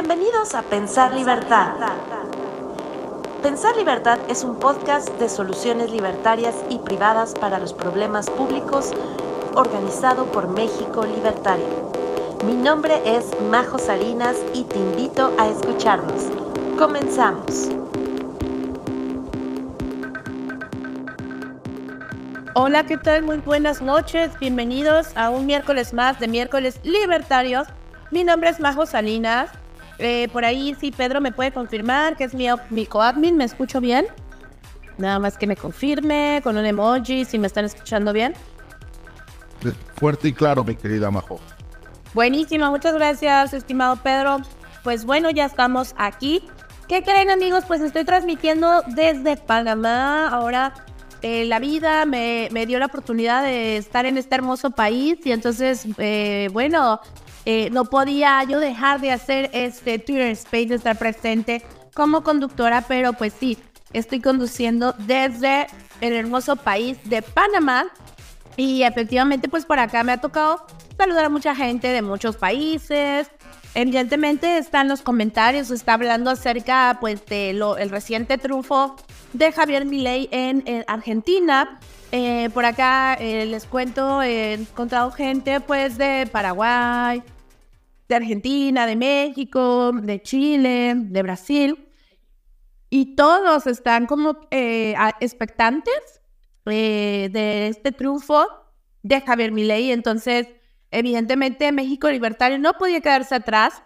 Bienvenidos a Pensar Libertad. Pensar Libertad es un podcast de soluciones libertarias y privadas para los problemas públicos organizado por México Libertario. Mi nombre es Majo Salinas y te invito a escucharnos. Comenzamos. Hola, ¿qué tal? Muy buenas noches. Bienvenidos a un miércoles más de miércoles libertarios. Mi nombre es Majo Salinas. Eh, por ahí sí, Pedro me puede confirmar que es mi, mi coadmin. ¿Me escucho bien? Nada más que me confirme con un emoji si me están escuchando bien. Fuerte y claro, mi querida Majo. Buenísimo, muchas gracias, estimado Pedro. Pues bueno, ya estamos aquí. ¿Qué creen amigos? Pues estoy transmitiendo desde Panamá. Ahora eh, la vida me, dio la oportunidad de estar en este hermoso país y entonces, eh, bueno, eh, no podía yo dejar de hacer este Twitter Space, de estar presente como conductora, pero pues sí, estoy conduciendo desde el hermoso país de Panamá y efectivamente pues por acá me ha tocado saludar a mucha gente de muchos países. Evidentemente están los comentarios, está hablando acerca pues de lo, el reciente triunfo de Javier Milei en, Argentina. Eh, por acá eh, les cuento, he encontrado gente pues de Paraguay, de Argentina, de México, de Chile, de Brasil. Y todos están como eh, expectantes de este triunfo de Javier Milei. Entonces, evidentemente, México Libertario no podía quedarse atrás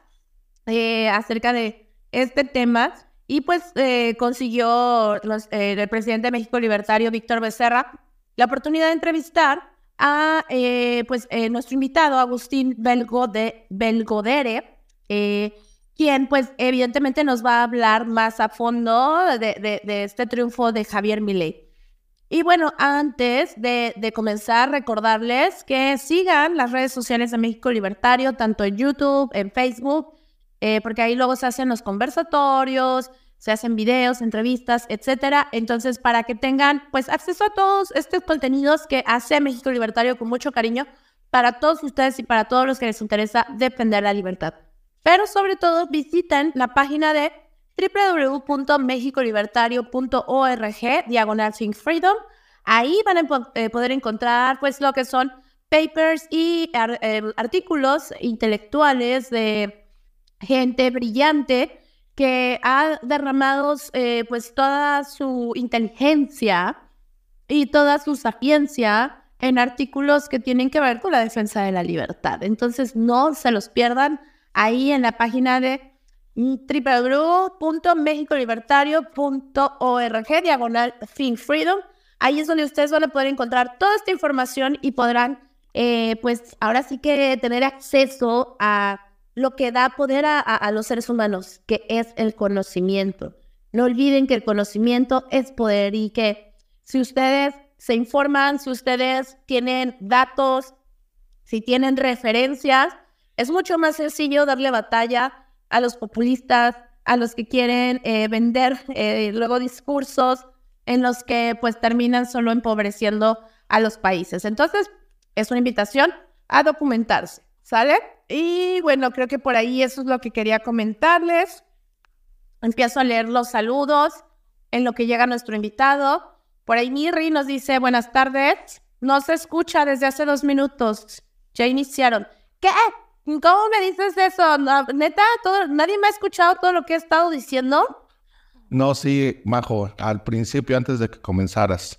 acerca de este tema. Y pues eh, consiguió eh, el presidente de México Libertario, Víctor Becerra, la oportunidad de entrevistar a eh, pues, nuestro invitado, Agustín Belgode, Belgodere, quien pues evidentemente nos va a hablar más a fondo de, este triunfo de Javier Milei. Y bueno, antes de, de, comenzar, recordarles que sigan las redes sociales de México Libertario, tanto en YouTube, en Facebook, porque ahí luego se hacen los conversatorios, se hacen videos, entrevistas, etcétera. Entonces, para que tengan pues acceso a todos estos contenidos que hace México Libertario con mucho cariño para todos ustedes y para todos los que les interesa defender la libertad. Pero sobre todo, visiten la página de www.mexicolibertario.org, diagonal Freedom. Ahí van a eh, poder encontrar pues lo que son papers y eh, artículos intelectuales de gente brillante que ha derramado eh, pues toda su inteligencia y toda su sapiencia en artículos que tienen que ver con la defensa de la libertad. Entonces no se los pierdan ahí en la página de www.mexicolibertario.org diagonal Think Freedom. Ahí es donde ustedes van a poder encontrar toda esta información y podrán, eh, pues ahora sí que tener acceso a lo que da poder a, los seres humanos, que es el conocimiento. No olviden que el conocimiento es poder y que si ustedes se informan, si ustedes tienen datos, si tienen referencias, es mucho más sencillo darle batalla a los populistas, a los que quieren eh, vender eh, luego discursos en los que pues terminan solo empobreciendo a los países. Entonces, es una invitación a documentarse, ¿sale? Y bueno, creo que por ahí eso es lo que quería comentarles. Empiezo a leer los saludos en lo que llega nuestro invitado. Por ahí Mirri nos dice, buenas tardes. No se escucha desde hace dos minutos. Ya iniciaron. ¿Qué? ¿Cómo me dices eso? Neta, nadie me ha escuchado todo lo que he estado diciendo. No, sí, Majo, al principio, antes de que comenzaras.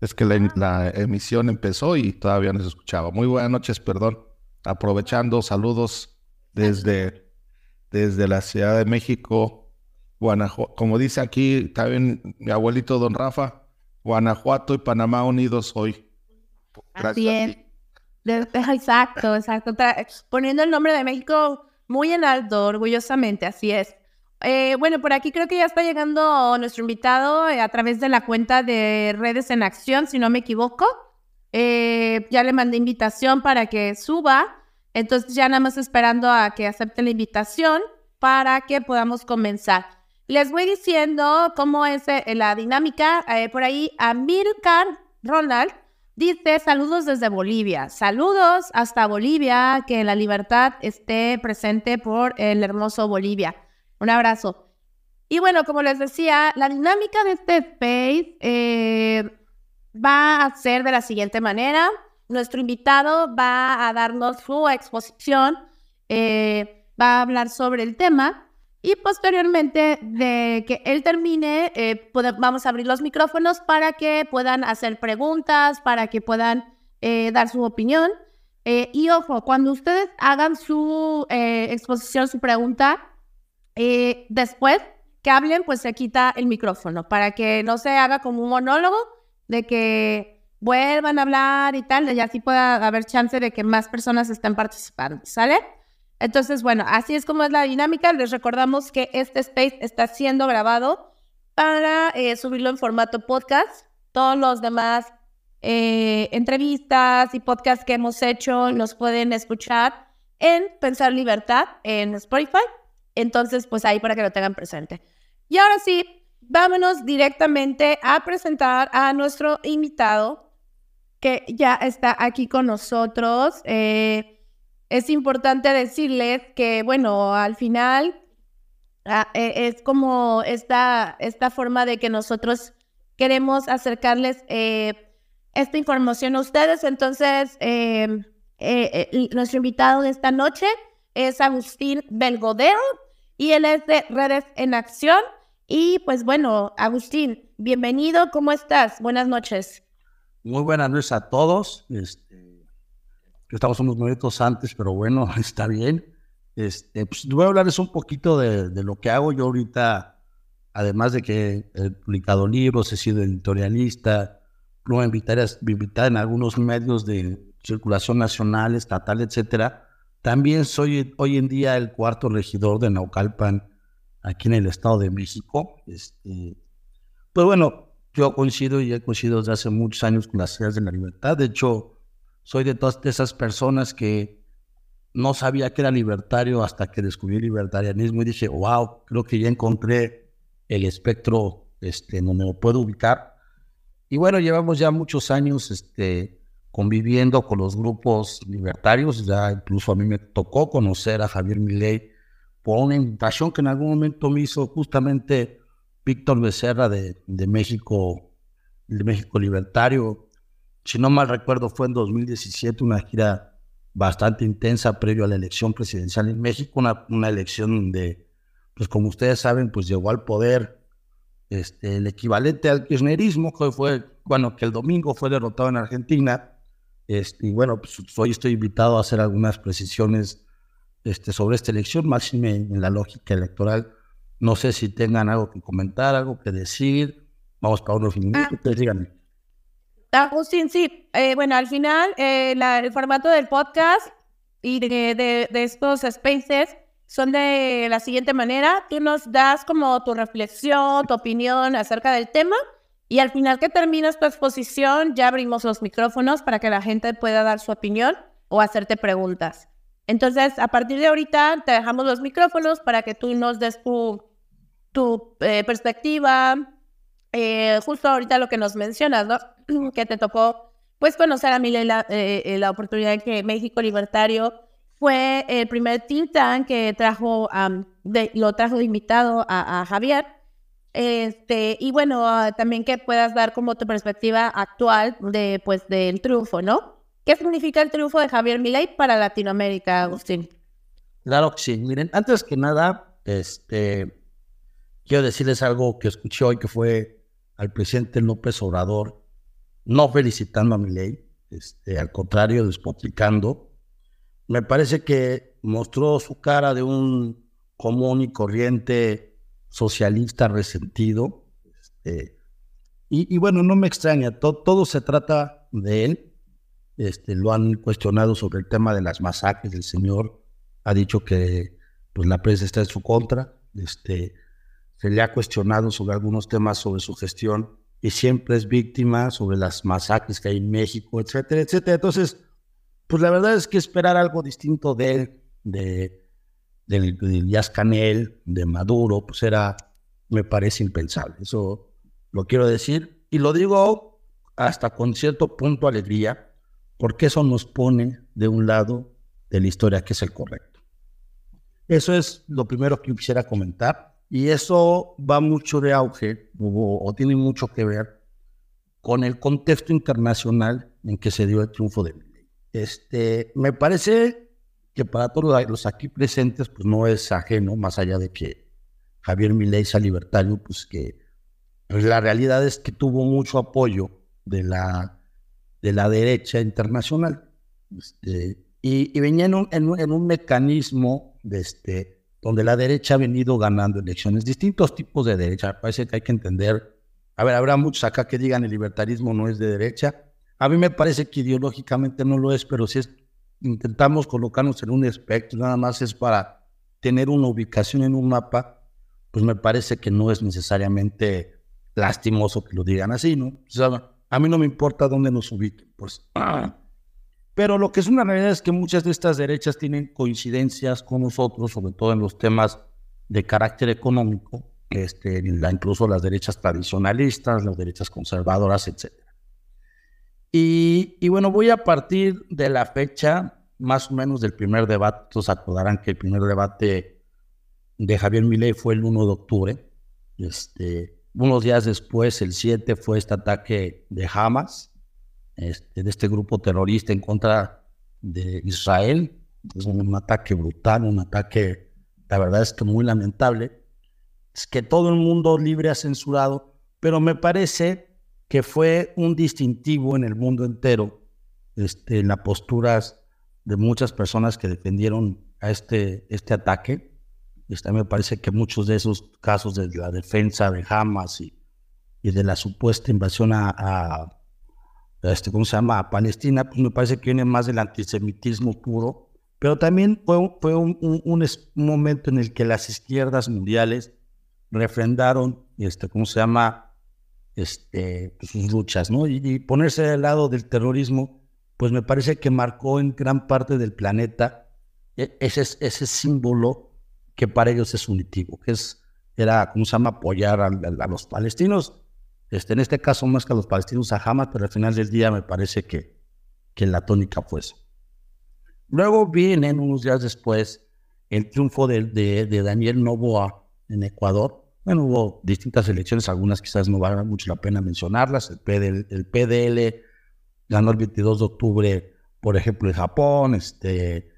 Es que la, la emisión empezó y todavía no se escuchaba. Muy buenas noches, perdón aprovechando saludos desde, desde la Ciudad de México, Guanajuato. Como dice aquí también mi abuelito don Rafa, Guanajuato y Panamá unidos hoy. Gracias Exacto, exacto. Poniendo el nombre de México muy en alto, orgullosamente, así es. Eh, bueno, por aquí creo que ya está llegando nuestro invitado eh, a través de la cuenta de Redes en Acción, si no me equivoco. Eh, ya le mandé invitación para que suba. Entonces ya nada más esperando a que acepte la invitación para que podamos comenzar. Les voy diciendo cómo es eh, la dinámica. Eh, por ahí, Amilcar Ronald Dice, saludos desde Bolivia. Saludos hasta Bolivia, que la libertad esté presente por el hermoso Bolivia. Un abrazo. Y bueno, como les decía, la dinámica de este space eh, va a ser de la siguiente manera. Nuestro invitado va a darnos su exposición, eh, va a hablar sobre el tema y posteriormente de que él termine, eh, vamos a abrir los micrófonos para que puedan hacer preguntas, para que puedan eh, dar su opinión. Eh, y ojo, cuando ustedes hagan su exposición, su pregunta, después que hablen, pues se quita el micrófono para que no se haga como un monólogo de que vuelvan a hablar y tal, y así pueda haber chance de que más personas estén participando, ¿sale? Entonces, bueno, así es como es la dinámica. Les recordamos que este space está siendo grabado para eh, subirlo en formato podcast. Todos los demás eh, entrevistas y podcasts que hemos hecho los pueden escuchar en Pensar Libertad en Spotify. Entonces, pues ahí para que lo tengan presente. Y ahora sí, vámonos directamente a presentar a nuestro invitado que ya está aquí con nosotros. Eh, es importante decirles que, bueno, al final ah, e, es como esta, esta forma de que nosotros queremos acercarles eh, esta información a ustedes. Entonces, em, eh, eh, nuestro invitado de esta noche es Agustín Belgodero y él es de Redes en Acción. Y pues bueno, Agustín, bienvenido, ¿cómo estás? Buenas noches. Muy buenas noches a todos. Este, estamos unos minutos antes, pero bueno, está bien. Este, pues, voy a hablarles un poquito de, lo que hago yo ahorita, además de que he publicado libros, he sido editorialista, luego invitar, invitar en algunos medios de circulación nacional, estatal, etcétera. También soy hoy en día el cuarto regidor de Naucalpan, aquí en el Estado de México. Este, pues bueno, yo coincido y he coincidido desde hace muchos años con las ideas de la libertad. De hecho, soy de todas esas personas que no sabía que era libertario hasta que descubrí el libertarianismo y dije, wow, creo que ya encontré el espectro este, donde me puedo ubicar. Y bueno, llevamos ya muchos años este, conviviendo con los grupos libertarios. Ya incluso a mí me tocó conocer a Javier Milei por una invitación que en algún momento me hizo justamente Víctor Becerra de, de México, de México Libertario si no mal recuerdo, fue en 2017 una gira bastante intensa previo a la elección presidencial en México, una, una elección donde, pues como ustedes saben, pues llegó al poder este, el equivalente al kirchnerismo, que fue, bueno, que el domingo fue derrotado en Argentina. Este, y bueno, pues hoy estoy invitado a hacer algunas precisiones este, sobre esta elección, más en la lógica electoral. No sé si tengan algo que comentar, algo que decir. Vamos para unos minutos, ah. díganme. Agustín, sí. Eh, bueno, al final, eh, el formato del podcast y de, estos spaces son de la siguiente manera. Tú nos das como tu reflexión, tu opinión acerca del tema y al final que terminas tu exposición ya abrimos los micrófonos para que la gente pueda dar su opinión o hacerte preguntas. Entonces, a partir de ahorita te dejamos los micrófonos para que tú nos des tu, tu eh, perspectiva, eh, justo ahorita lo que nos mencionas, ¿no? que te tocó, pues, conocer a Miley la, eh, eh, la oportunidad que México Libertario fue el primer think tank que trajo, de, lo trajo invitado a, Javier. Este, y bueno, ah, también que puedas dar como tu perspectiva actual de, pues, del triunfo, ¿no? ¿Qué significa el triunfo de Javier Milei para Latinoamérica, Agustín? Claro que sí. Miren, antes que nada, este, quiero decirles algo que escuché hoy que fue al presidente López Obrador, no felicitando a mi ley, este, al contrario, despotricando. Me parece que mostró su cara de un común y corriente socialista resentido. Este, y, bueno, no me extraña, todo se trata de él. Este, lo han cuestionado sobre el tema de las masacres. El señor ha dicho que pues, la prensa está en su contra. Este, se le ha cuestionado sobre algunos temas sobre su gestión y siempre es víctima sobre las masacres que hay en México, etcétera, etcétera. Entonces, pues la verdad es que esperar algo distinto de él, de, de, de Canel, de Maduro, pues era, me parece impensable. Eso lo quiero decir y lo digo hasta con cierto punto alegría, porque eso nos pone de un lado de la historia que es el correcto. Eso es lo primero que quisiera comentar y eso va mucho de auge o, tiene mucho que ver con el contexto internacional en que se dio el triunfo de Milley. Este, me parece que para todos los aquí presentes pues no es ajeno, más allá de que Javier Milei sea libertario, pues que pues, la realidad es que tuvo mucho apoyo de la, de la derecha internacional. Este, y, venía en un, en, un, mecanismo de este, donde la derecha ha venido ganando elecciones, distintos tipos de derecha. Parece que hay que entender, a ver, habrá muchos acá que digan el libertarismo no es de derecha. A mí me parece que ideológicamente no lo es, pero si es, intentamos colocarnos en un espectro, nada más es para tener una ubicación en un mapa, pues me parece que no es necesariamente lastimoso que lo digan así, ¿no? O sea, a mí no me importa dónde nos ubiquen, pues. Pero lo que es una realidad es que muchas de estas derechas tienen coincidencias con nosotros, sobre todo en los temas de carácter económico, este, incluso las derechas tradicionalistas, las derechas conservadoras, etc. Y, bueno, voy a partir de la fecha más o menos del primer debate. Todos acordarán que el primer debate de Javier Milei fue el 1 de octubre. Este, unos días después, el 7, fue este ataque de Hamas, este, de este grupo terrorista en contra de Israel. Es un ataque brutal, un ataque, la verdad es que muy lamentable. Es que todo el mundo libre ha censurado, pero me parece que fue un distintivo en el mundo entero este, en las posturas de muchas personas que defendieron a este, este ataque este, me parece que muchos de esos casos de la defensa de Hamas y, y de la supuesta invasión a, este, ¿cómo se llama? A Palestina, pues me parece que viene más del antisemitismo puro, pero también fue, fue un, un, momento en el que las izquierdas mundiales refrendaron, este, ¿cómo se llama? Este, pues, sus luchas, ¿no? Y, ponerse del lado del terrorismo, pues me parece que marcó en gran parte del planeta e, ese, ese símbolo que para ellos es unitivo, que es, era, ¿cómo se llama?, apoyar a, los palestinos. Este, en este caso, más que a los palestinos, a Hamas, pero al final del día me parece que, que la tónica fue eso. Luego vienen, unos días después, el triunfo de, Daniel Novoa en Ecuador. Bueno, hubo distintas elecciones, algunas quizás no vale mucho la pena mencionarlas. El PDL, el PDL ganó el 22 de octubre, por ejemplo, en Japón. Este,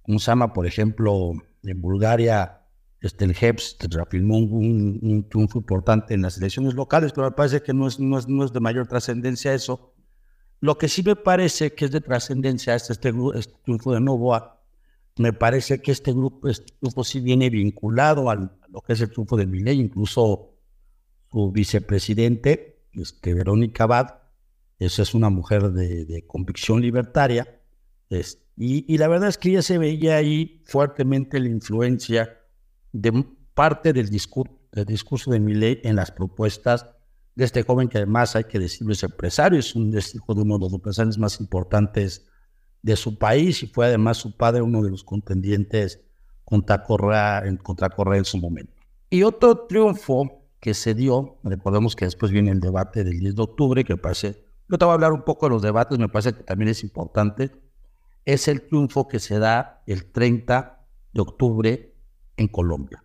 ¿Cómo? Por ejemplo, en Bulgaria, este, el GEPS reafirmó un, un, triunfo importante en las elecciones locales, pero me parece que no es, no es, no es de mayor trascendencia eso. Lo que sí me parece que es de trascendencia es este, este, triunfo de Novoa. Me parece que este grupo, este grupo sí viene vinculado a lo que es el triunfo de Milei, incluso su vicepresidente, este, Verónica Abad, esa es una mujer de, de convicción libertaria, este, y, la verdad es que ya se veía ahí fuertemente la influencia de parte del, discurso, del discurso de Millet en las propuestas de este joven que además hay que decirlo es empresario, es un hijo de uno de los empresarios más importantes de su país y fue además su padre uno de los contendientes contra Correa contra Correa en su momento. Y otro triunfo que se dio, recordemos que después viene el debate del 10 de octubre, que parece, yo te voy a hablar un poco de los debates, me parece que también es importante, es el triunfo que se da el 30 de octubre en Colombia.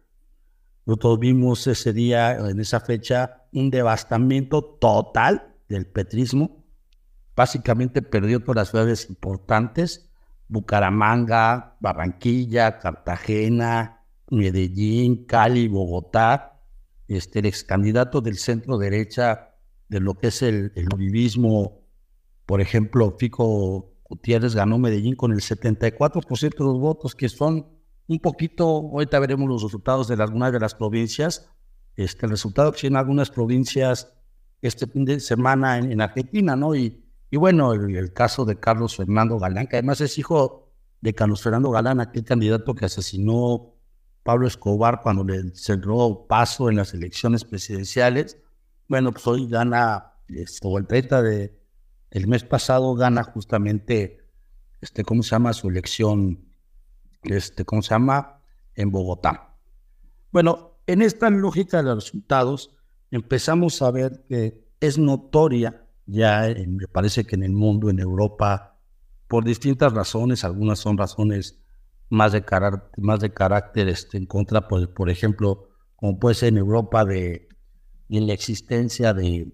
Nosotros vimos ese día, en esa fecha, un devastamiento total del petrismo. Básicamente perdió todas las ciudades importantes, Bucaramanga, Barranquilla, Cartagena, Medellín, Cali, Bogotá. Este, el ex candidato del centro derecha de lo que es el, el por ejemplo, Fico Gutiérrez ganó Medellín con el 74% de los votos, que son un poquito, ahorita veremos los resultados de algunas de las provincias, este, el resultado que tienen algunas provincias este fin de semana en, Argentina, ¿no? Y, y bueno, el, caso de Carlos Fernando Galán, que además es hijo de Carlos Fernando Galán, aquel candidato que asesinó Pablo Escobar cuando le cerró paso en las elecciones presidenciales. Bueno, pues hoy gana, este, o el 30 de, el mes pasado gana justamente, este, ¿cómo se llama? Su elección, este, ¿cómo se llama? En Bogotá. Bueno, en esta lógica de resultados, empezamos a ver que es notoria ya me parece que en el mundo, en Europa, por distintas razones, algunas son razones más de, carácter, más de carácter este, en contra, por, ejemplo, como puede ser en Europa, de la existencia de,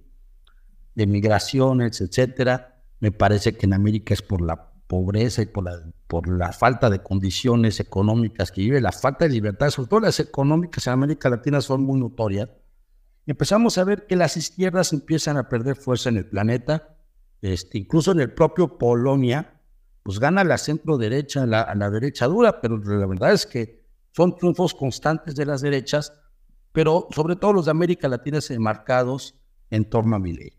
de migraciones, etcétera. Me parece que en América es por la pobreza y por la, por la falta de condiciones económicas que vive, la falta de libertad, sobre todo las económicas en América Latina son muy notorias. Empezamos a ver que las izquierdas empiezan a perder fuerza en el planeta, este, incluso en el propio Polonia, pues gana la centro derecha, la, a la derecha dura, pero la verdad es que son triunfos constantes de las derechas, pero sobre todo los de América Latina enmarcados en torno a Milei.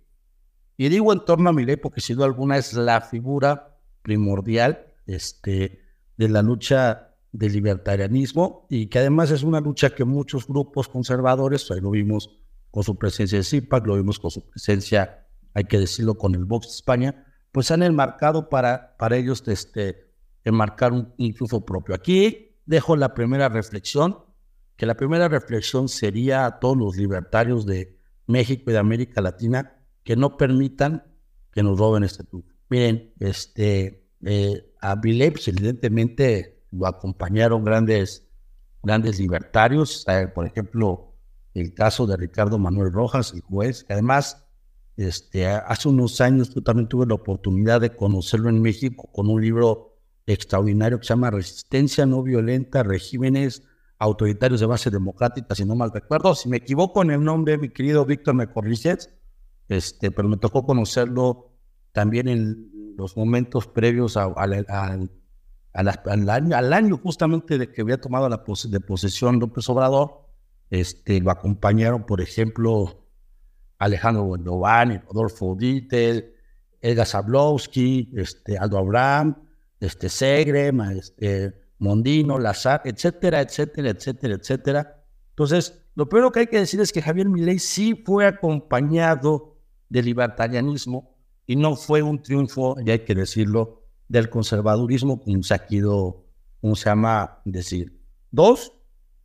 Y digo en torno a Milei porque sin duda alguna es la figura primordial este, de la lucha del libertarianismo y que además es una lucha que muchos grupos conservadores, ahí lo vimos con su presencia en CIPAC, lo vimos con su presencia, hay que decirlo, con el Vox de España, pues han enmarcado para, para ellos este, enmarcar un triunfo propio. Aquí dejo la primera reflexión, que la primera reflexión sería a todos los libertarios de México y de América Latina que no permitan que nos roben este triunfo. Miren, este, eh, a Viley, pues, evidentemente lo acompañaron grandes, grandes libertarios, por ejemplo, el caso de Ricardo Manuel Rojas, el juez, que además este, hace unos años yo también tuve la oportunidad de conocerlo en México con un libro extraordinario que se llama Resistencia no violenta, regímenes autoritarios de base democrática, si no mal recuerdo. Si me equivoco en el nombre, mi querido Víctor me corriges, este, pero me tocó conocerlo también en los momentos previos al, año, al, año, justamente de que había tomado la de posesión López Obrador, este, lo acompañaron, por ejemplo, Alejandro Buendován, Rodolfo Dittel, Edgar Zablowski, este, Aldo Abraham, este, Segre, este, Mondino, Lazar, etcétera, etcétera, etcétera, etcétera. Entonces, lo primero que hay que decir es que Javier Milei sí fue acompañado del libertarianismo y no fue un triunfo, ya hay que decirlo, del conservadurismo como se ha se llama decir. Dos,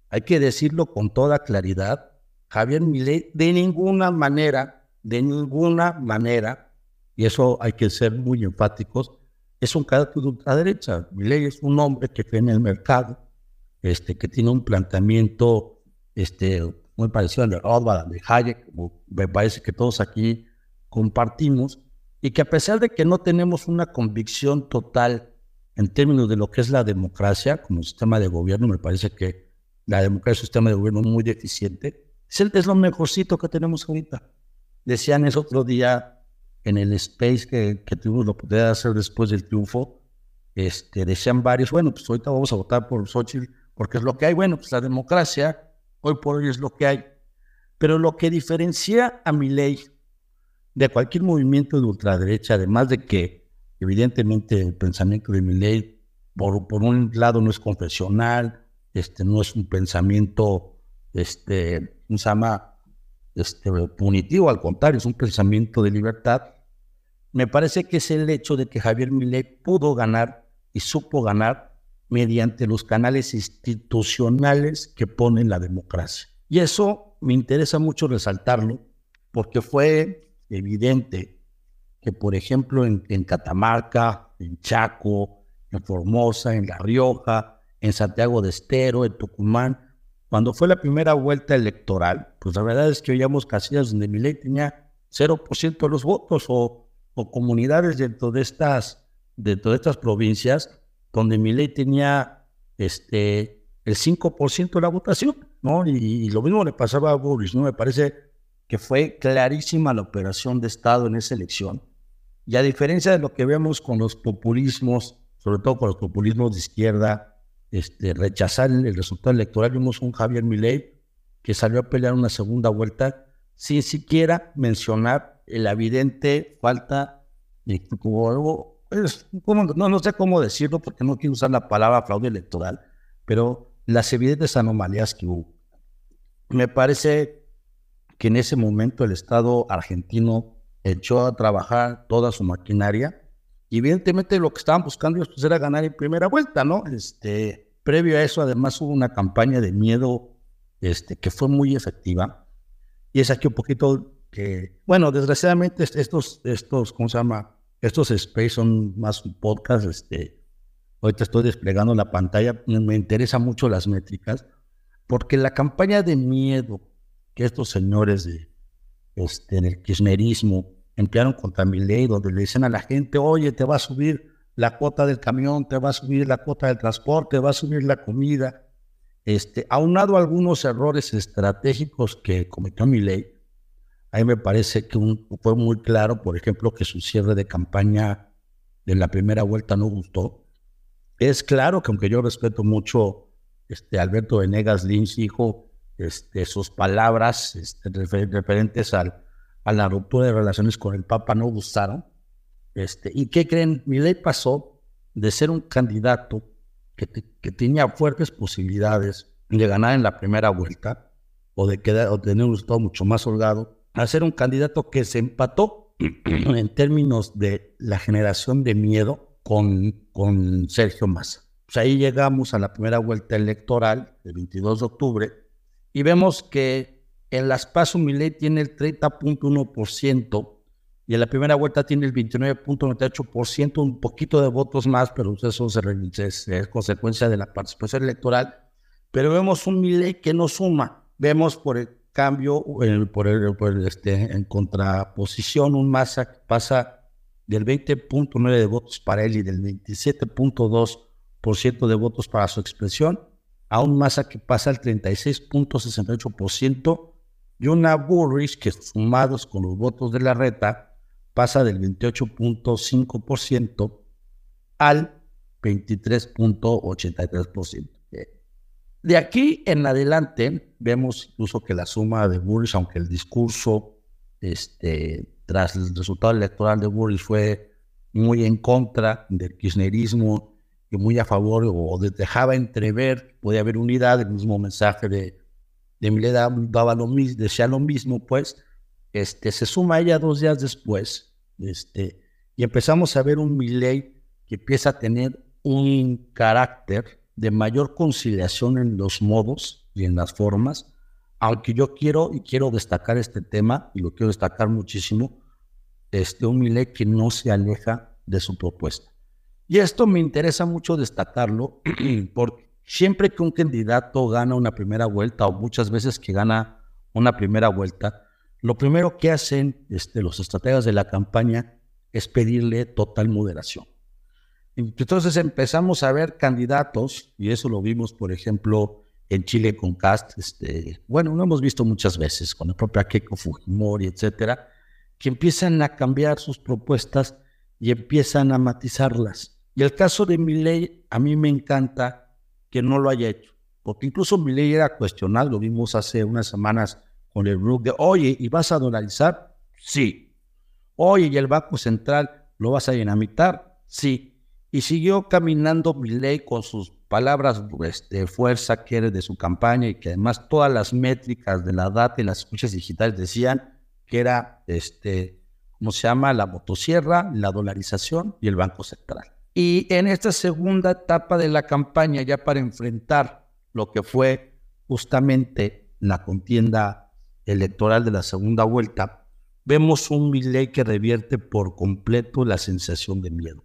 hay que decirlo con toda claridad, Javier Milei de ninguna manera, de ninguna manera, y eso hay que ser muy enfáticos, es un carácter de ultraderecha. Milei es un hombre que cree en el mercado, este, que tiene un planteamiento este, muy parecido al de Rothbard, de Hayek, me parece que todos aquí compartimos, y que a pesar de que no tenemos una convicción total en términos de lo que es la democracia como sistema de gobierno, me parece que la democracia es un sistema de gobierno muy deficiente, es, lo mejorcito que tenemos ahorita. Decían eso otro día en el space que, que tuvimos la oportunidad de hacer después del triunfo, este, decían varios, bueno, pues ahorita vamos a votar por Xochitl porque es lo que hay. Bueno, pues la democracia hoy por hoy es lo que hay. Pero lo que diferencia a mi ley de cualquier movimiento de ultraderecha, además de que evidentemente el pensamiento de Milley, por, un lado no es confesional, este, no es un pensamiento, este, se llama? Este, punitivo, al contrario, es un pensamiento de libertad. Me parece que es el hecho de que Javier Milei pudo ganar y supo ganar mediante los canales institucionales que ponen la democracia. Y eso me interesa mucho resaltarlo, porque fue evidente que, por ejemplo, en, Catamarca, en Chaco, en Formosa, en La Rioja, en Santiago de Estero, en Tucumán, cuando fue la primera vuelta electoral, pues la verdad es que oíamos casillas donde mi ley tenía 0% de los votos o, comunidades dentro de estas, dentro de estas provincias donde mi ley tenía este, el 5% de la votación, ¿no? Y, y, lo mismo le pasaba a Boris, ¿no? Me parece que fue clarísima la operación de Estado en esa elección. Y a diferencia de lo que vemos con los populismos, sobre todo con los populismos de izquierda, este, rechazar el, resultado electoral, vimos un Javier Milei que salió a pelear una segunda vuelta sin siquiera mencionar la evidente falta de pues, no, no sé cómo decirlo porque no quiero usar la palabra fraude electoral, pero las evidentes anomalías que hubo. Me parece que en ese momento el Estado argentino echó a trabajar toda su maquinaria. Y evidentemente lo que estaban buscando ellos pues, era ganar en primera vuelta, ¿no? Este, previo a eso, además, hubo una campaña de miedo este, que fue muy efectiva. Y es aquí un poquito porque, bueno, desgraciadamente estos, estos, ¿cómo se llama? Estos space son más un podcast, este, ahorita estoy desplegando la pantalla, me interesan mucho las métricas, porque la campaña de miedo que estos señores de, este, del kirchnerismo emplearon contra mi ley, donde le dicen a la gente, oye, te va a subir la cuota del camión, te va a subir la cuota del transporte, te va a subir la comida. Este, aunado algunos errores estratégicos que cometió mi ley, a mí me parece que fue muy claro, por ejemplo, que su cierre de campaña de la primera vuelta no gustó. Es claro que aunque yo respeto mucho este, Alberto Venegas Lynch, hijo, este, sus palabras este, referentes al, a la ruptura de relaciones con el Papa no gustaron. Este, ¿Y qué creen? Mi ley pasó de ser un candidato que, que tenía fuertes posibilidades de ganar en la primera vuelta o de quedar, o tener un resultado mucho más holgado a ser un candidato que se empató en términos de la generación de miedo con, con Sergio Massa. Pues ahí llegamos a la primera vuelta electoral, el 22 de octubre, y vemos que en las PASO Milei tiene el 30.1% y en la primera vuelta tiene el 29.98%, un poquito de votos más, pero eso es, consecuencia de la participación electoral. Pero vemos un Milei que no suma. Vemos por el cambio, por, el, este, en contraposición, un Massa pasa del 20.9 de votos para él y del 27.2% de votos para su expresión, a un Massa que pasa al 36.68% y una Burris que sumados con los votos de la reta pasa del 28.5% al 23.83%. De aquí en adelante vemos incluso que la suma de Burris, aunque el discurso este, tras el resultado electoral de Burris fue muy en contra del kirchnerismo muy a favor o dejaba entrever podía haber unidad, el mismo mensaje de, de daba lo mismo, decía lo mismo, pues este, se suma ella dos días después este, y empezamos a ver un Milei que empieza a tener un carácter de mayor conciliación en los modos y en las formas, aunque yo quiero y quiero destacar este tema, y lo quiero destacar muchísimo, este, un Milei que no se aleja de su propuesta. Y esto me interesa mucho destacarlo, porque siempre que un candidato gana una primera vuelta, o muchas veces que gana una primera vuelta, lo primero que hacen este, los estrategas de la campaña es pedirle total moderación. Entonces empezamos a ver candidatos, y eso lo vimos, por ejemplo, en Chile con Cast, este, bueno, lo hemos visto muchas veces con la propia Keiko Fujimori, etcétera, que empiezan a cambiar sus propuestas y empiezan a matizarlas. Y el caso de Milley, a mí me encanta que no lo haya hecho, porque incluso Milley era cuestionado, lo vimos hace unas semanas con el Brook de, oye, ¿y vas a dolarizar? Sí. Oye, ¿y el Banco Central lo vas a dinamitar? Sí y siguió caminando Milley con sus palabras de fuerza que era de su campaña y que además todas las métricas de la data y las escuchas digitales decían que era, este, ¿cómo se llama? La motosierra, la dolarización y el Banco Central. Y en esta segunda etapa de la campaña, ya para enfrentar lo que fue justamente la contienda electoral de la segunda vuelta, vemos un Milley que revierte por completo la sensación de miedo.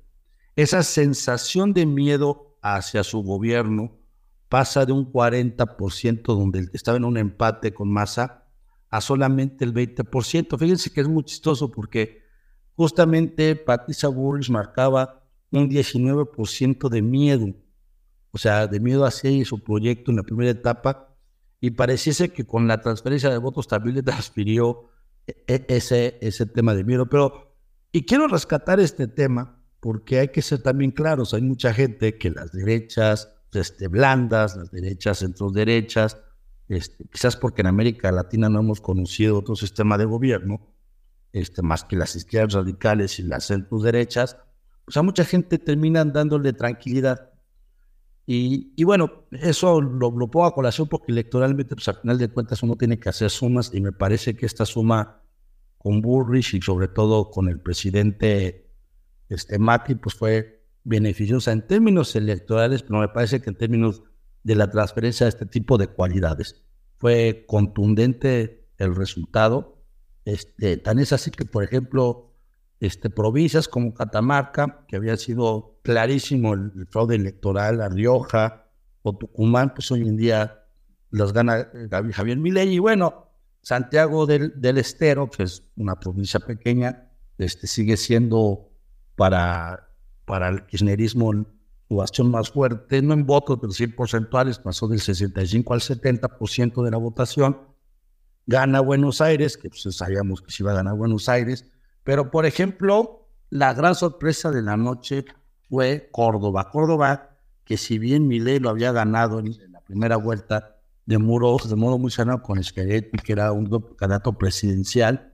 Esa sensación de miedo hacia su gobierno pasa de un 40% donde estaba en un empate con Massa a solamente el 20%. Fíjense que es muy chistoso porque justamente Patricia Bullrich marcaba un 19% de miedo, o sea, de miedo hacia su proyecto en la primera etapa, y pareciese que con la transferencia de votos también le transfirió e-, e-, ese, ese tema de miedo. Pero, y quiero rescatar este tema porque hay que ser también claros, hay mucha gente que las derechas este, blandas, las derechas centro derechas, este, quizás porque en América Latina no hemos conocido otro sistema de gobierno, este, más que las izquierdas radicales y las centros derechas, pues a mucha gente terminan dándole tranquilidad. Y, y bueno, eso lo, lo, pongo a colación porque electoralmente, pues al final de cuentas uno tiene que hacer sumas y me parece que esta suma con Burrich y sobre todo con el presidente este, Macri pues fue beneficiosa en términos electorales, pero me parece que en términos de la transferencia de este tipo de cualidades fue contundente el resultado. Este, tan es así que, por ejemplo, este, provincias como Catamarca, que había sido clarísimo el, fraude electoral, La Rioja o Tucumán, pues hoy en día las gana Javier Milei. Y bueno, Santiago del, Estero, que es una provincia pequeña, este, sigue siendo para, para el kirchnerismo su bastión más fuerte, no en votos, pero sí porcentuales, pasó del 65 al 70% de la votación. Gana Buenos Aires, que pues sabíamos que se iba a ganar Buenos Aires, pero por ejemplo, la gran sorpresa de la noche fue Córdoba. Córdoba, que si bien Milei lo había ganado en la primera vuelta, de, muros, de modo muy cerrado con Schiaretti, que era un candidato presidencial,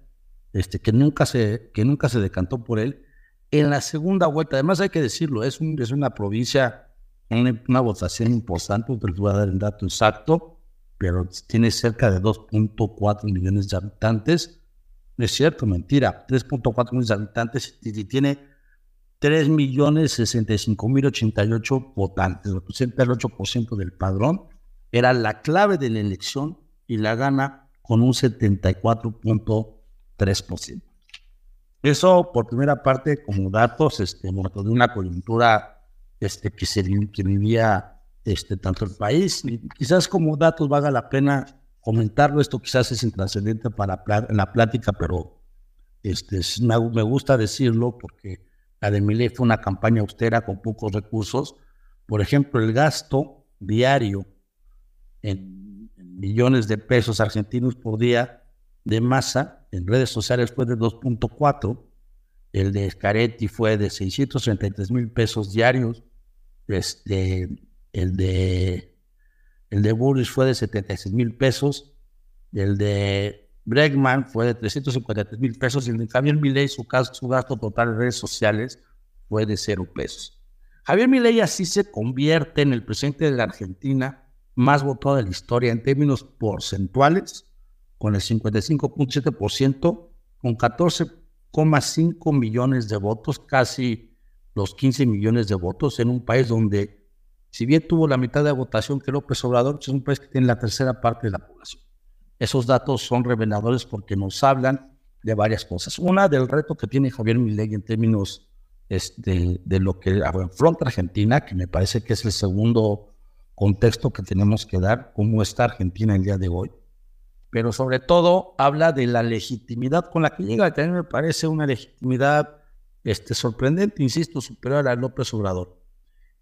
este, que, nunca se, que nunca se decantó por él. En la segunda vuelta, además hay que decirlo, es, un, es una provincia, una, votación importante, te voy a dar el dato exacto, pero tiene cerca de 2.4 millones de habitantes. Es cierto, mentira, 3.4 millones de habitantes y, tiene 3 millones 65 mil 88 votantes, representa el 8% del padrón. Era la clave de la elección y la gana con un 74.3%. Eso, por primera parte, como datos este, de una coyuntura este, que se vivía este, tanto el país, quizás como datos valga la pena comentarlo, esto quizás es intrascendente para la plática, pero este, me, gusta decirlo porque la de Miley fue una campaña austera con pocos recursos. Por ejemplo, el gasto diario en, millones de pesos argentinos por día de masa, en redes sociales fue de 2.4, el de Scaretti fue de 633 mil pesos diarios, este, el de el de Burris fue de 76 mil pesos, el de Bregman fue de 353 mil pesos y el de Javier Milei, su, su gasto total en redes sociales fue de cero pesos. Javier Milei así se convierte en el presidente de la Argentina más votado de la historia en términos porcentuales, con el 55.7%, con 14,5 millones de votos, casi los 15 millones de votos, en un país donde, si bien tuvo la mitad de votación que López Obrador, es un país que tiene la tercera parte de la población. Esos datos son reveladores porque nos hablan de varias cosas. Una, del reto que tiene Javier Milei en términos este, de lo que afronta Argentina, que me parece que es el segundo contexto que tenemos que dar, cómo está Argentina el día de hoy, pero sobre todo habla de la legitimidad con la que llega, también me parece una legitimidad este, sorprendente, insisto, superior a López Obrador.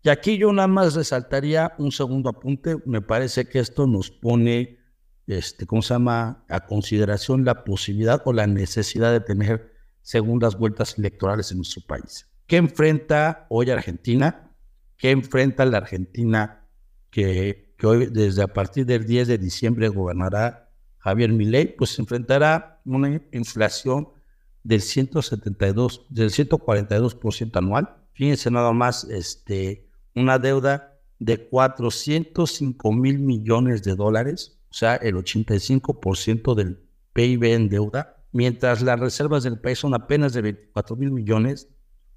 Y aquí yo nada más resaltaría un segundo apunte, me parece que esto nos pone, este, ¿cómo se llama?, a consideración la posibilidad o la necesidad de tener segundas vueltas electorales en nuestro país. ¿Qué enfrenta hoy Argentina? ¿Qué enfrenta la Argentina que, hoy, desde a partir del 10 de diciembre, gobernará Javier Milei, pues enfrentará una inflación del 172, del 142% anual. Fíjense nada más, este, una deuda de 405 mil millones de dólares, o sea, el 85% del PIB en deuda, mientras las reservas del país son apenas de 24 mil millones,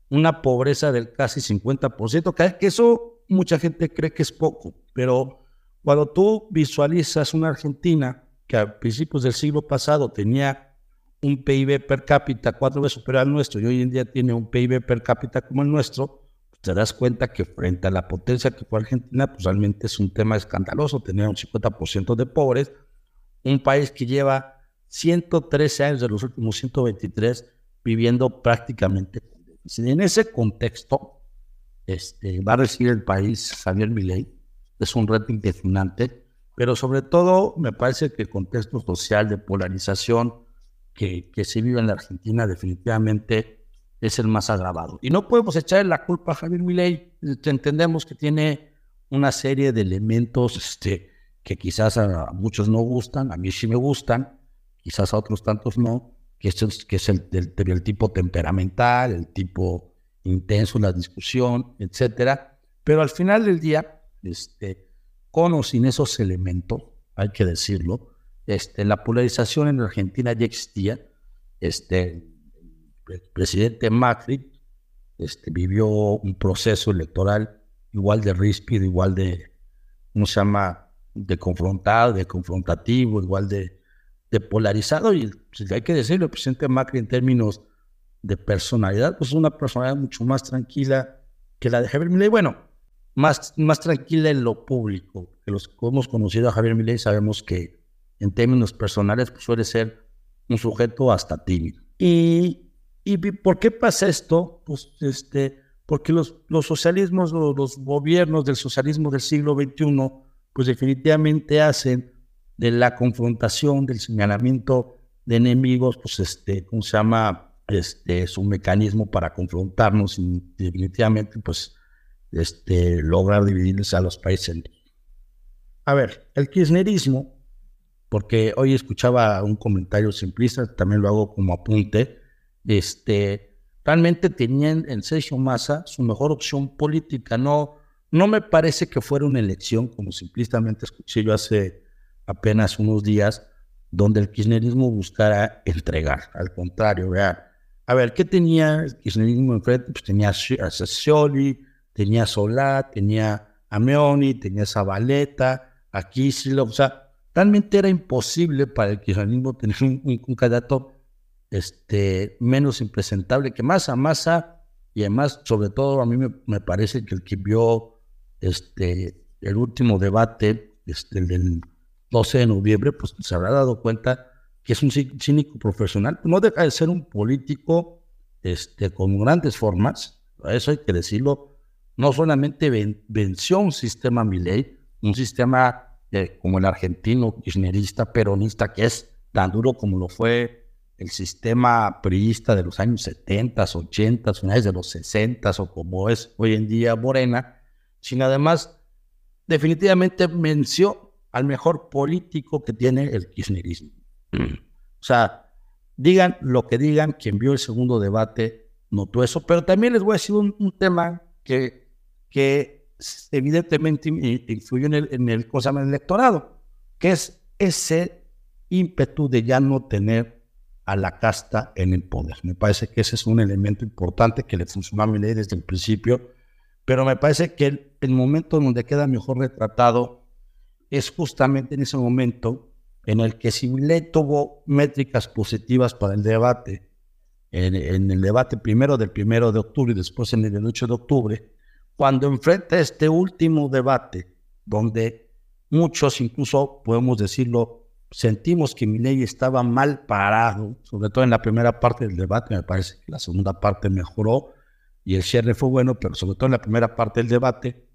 una pobreza del casi 50%, que eso mucha gente cree que es poco, pero cuando tú visualizas una Argentina que a principios del siglo pasado tenía un PIB per cápita cuatro veces superior al nuestro y hoy en día tiene un PIB per cápita como el nuestro, te das cuenta que frente a la potencia que fue Argentina, pues realmente es un tema escandaloso, tener un 50% de pobres, un país que lleva 113 años de los últimos 123 viviendo prácticamente. En ese contexto, este, va a recibir el país Javier Milei. Es un reto impresionante, pero sobre todo me parece que el contexto social de polarización que, que se vive en la Argentina definitivamente es el más agravado. Y no podemos echar la culpa a Javier Milei. Entendemos que tiene una serie de elementos este, que quizás a muchos no gustan, a mí sí me gustan, quizás a otros tantos no, que es, que es el, tipo temperamental, el tipo intenso la discusión, etcétera. Pero al final del día, este, con o sin esos elementos, hay que decirlo, este, la polarización en Argentina ya existía. Este, el presidente Macri este, vivió un proceso electoral igual de ríspido, igual de, ¿cómo se llama?, de confrontado, de confrontativo, igual de, polarizado y pues, hay que decirlo, el presidente Macri en términos de personalidad, pues es una personalidad mucho más tranquila que la de Javier Milei. Bueno, más, más tranquila en lo público. Que los que hemos conocido a Javier Milei sabemos que en términos personales pues, suele ser un sujeto hasta tímido. Y, y ¿por qué pasa esto? Pues este, porque los, los socialismos, los, los gobiernos del socialismo del siglo XXI, pues definitivamente hacen de la confrontación, del señalamiento de enemigos, pues este, ¿cómo se llama? Este es un mecanismo para confrontarnos y definitivamente, pues, este, lograr dividirse a los países. A ver, el kirchnerismo, porque hoy escuchaba un comentario simplista, también lo hago como apunte, este, realmente tenían en Sergio Massa su mejor opción política, no, no me parece que fuera una elección, como simplistamente escuché yo hace apenas unos días, donde el kirchnerismo buscara entregar. Al contrario, vea, a ver, ¿qué tenía el kirchnerismo enfrente? Pues tenía a Scioli, tenía a Solá, tenía a tenía a Zabaleta, a Kisilov, o sea, realmente era imposible para el kirchnerismo tener un, candidato este, menos impresentable que Massa. Massa, y además, sobre todo, a mí me, parece que el que vio este, el último debate, este, el del 12 de noviembre, pues se habrá dado cuenta que es un cínico profesional. No deja de ser un político este, con grandes formas, eso hay que decirlo. No solamente venció un sistema Milei, un sistema eh, como el argentino, kirchnerista, peronista, que es tan duro como lo fue el sistema priista de los años 70, 80, finales de los 60 o como es hoy en día Morena, sino además definitivamente venció al mejor político que tiene el kirchnerismo. O sea, digan lo que digan, quien vio el segundo debate notó eso, pero también les voy a decir un, tema que, que evidentemente influyó en el, en el, electorado, que es ese ímpetu de ya no tener a la casta en el poder. Me parece que ese es un elemento importante que le funcionó a mi ley desde el principio, pero me parece que el, el momento donde queda mejor retratado es justamente en ese momento en el que si tuvo métricas positivas para el debate, en, el debate primero del primero de octubre y después en el 8 de octubre, cuando enfrenta este último debate, donde muchos, incluso podemos decirlo, sentimos que ley estaba mal parado, sobre todo en la primera parte del debate, me parece que la segunda parte mejoró y el cierre fue bueno, pero sobre todo en la primera parte del debate,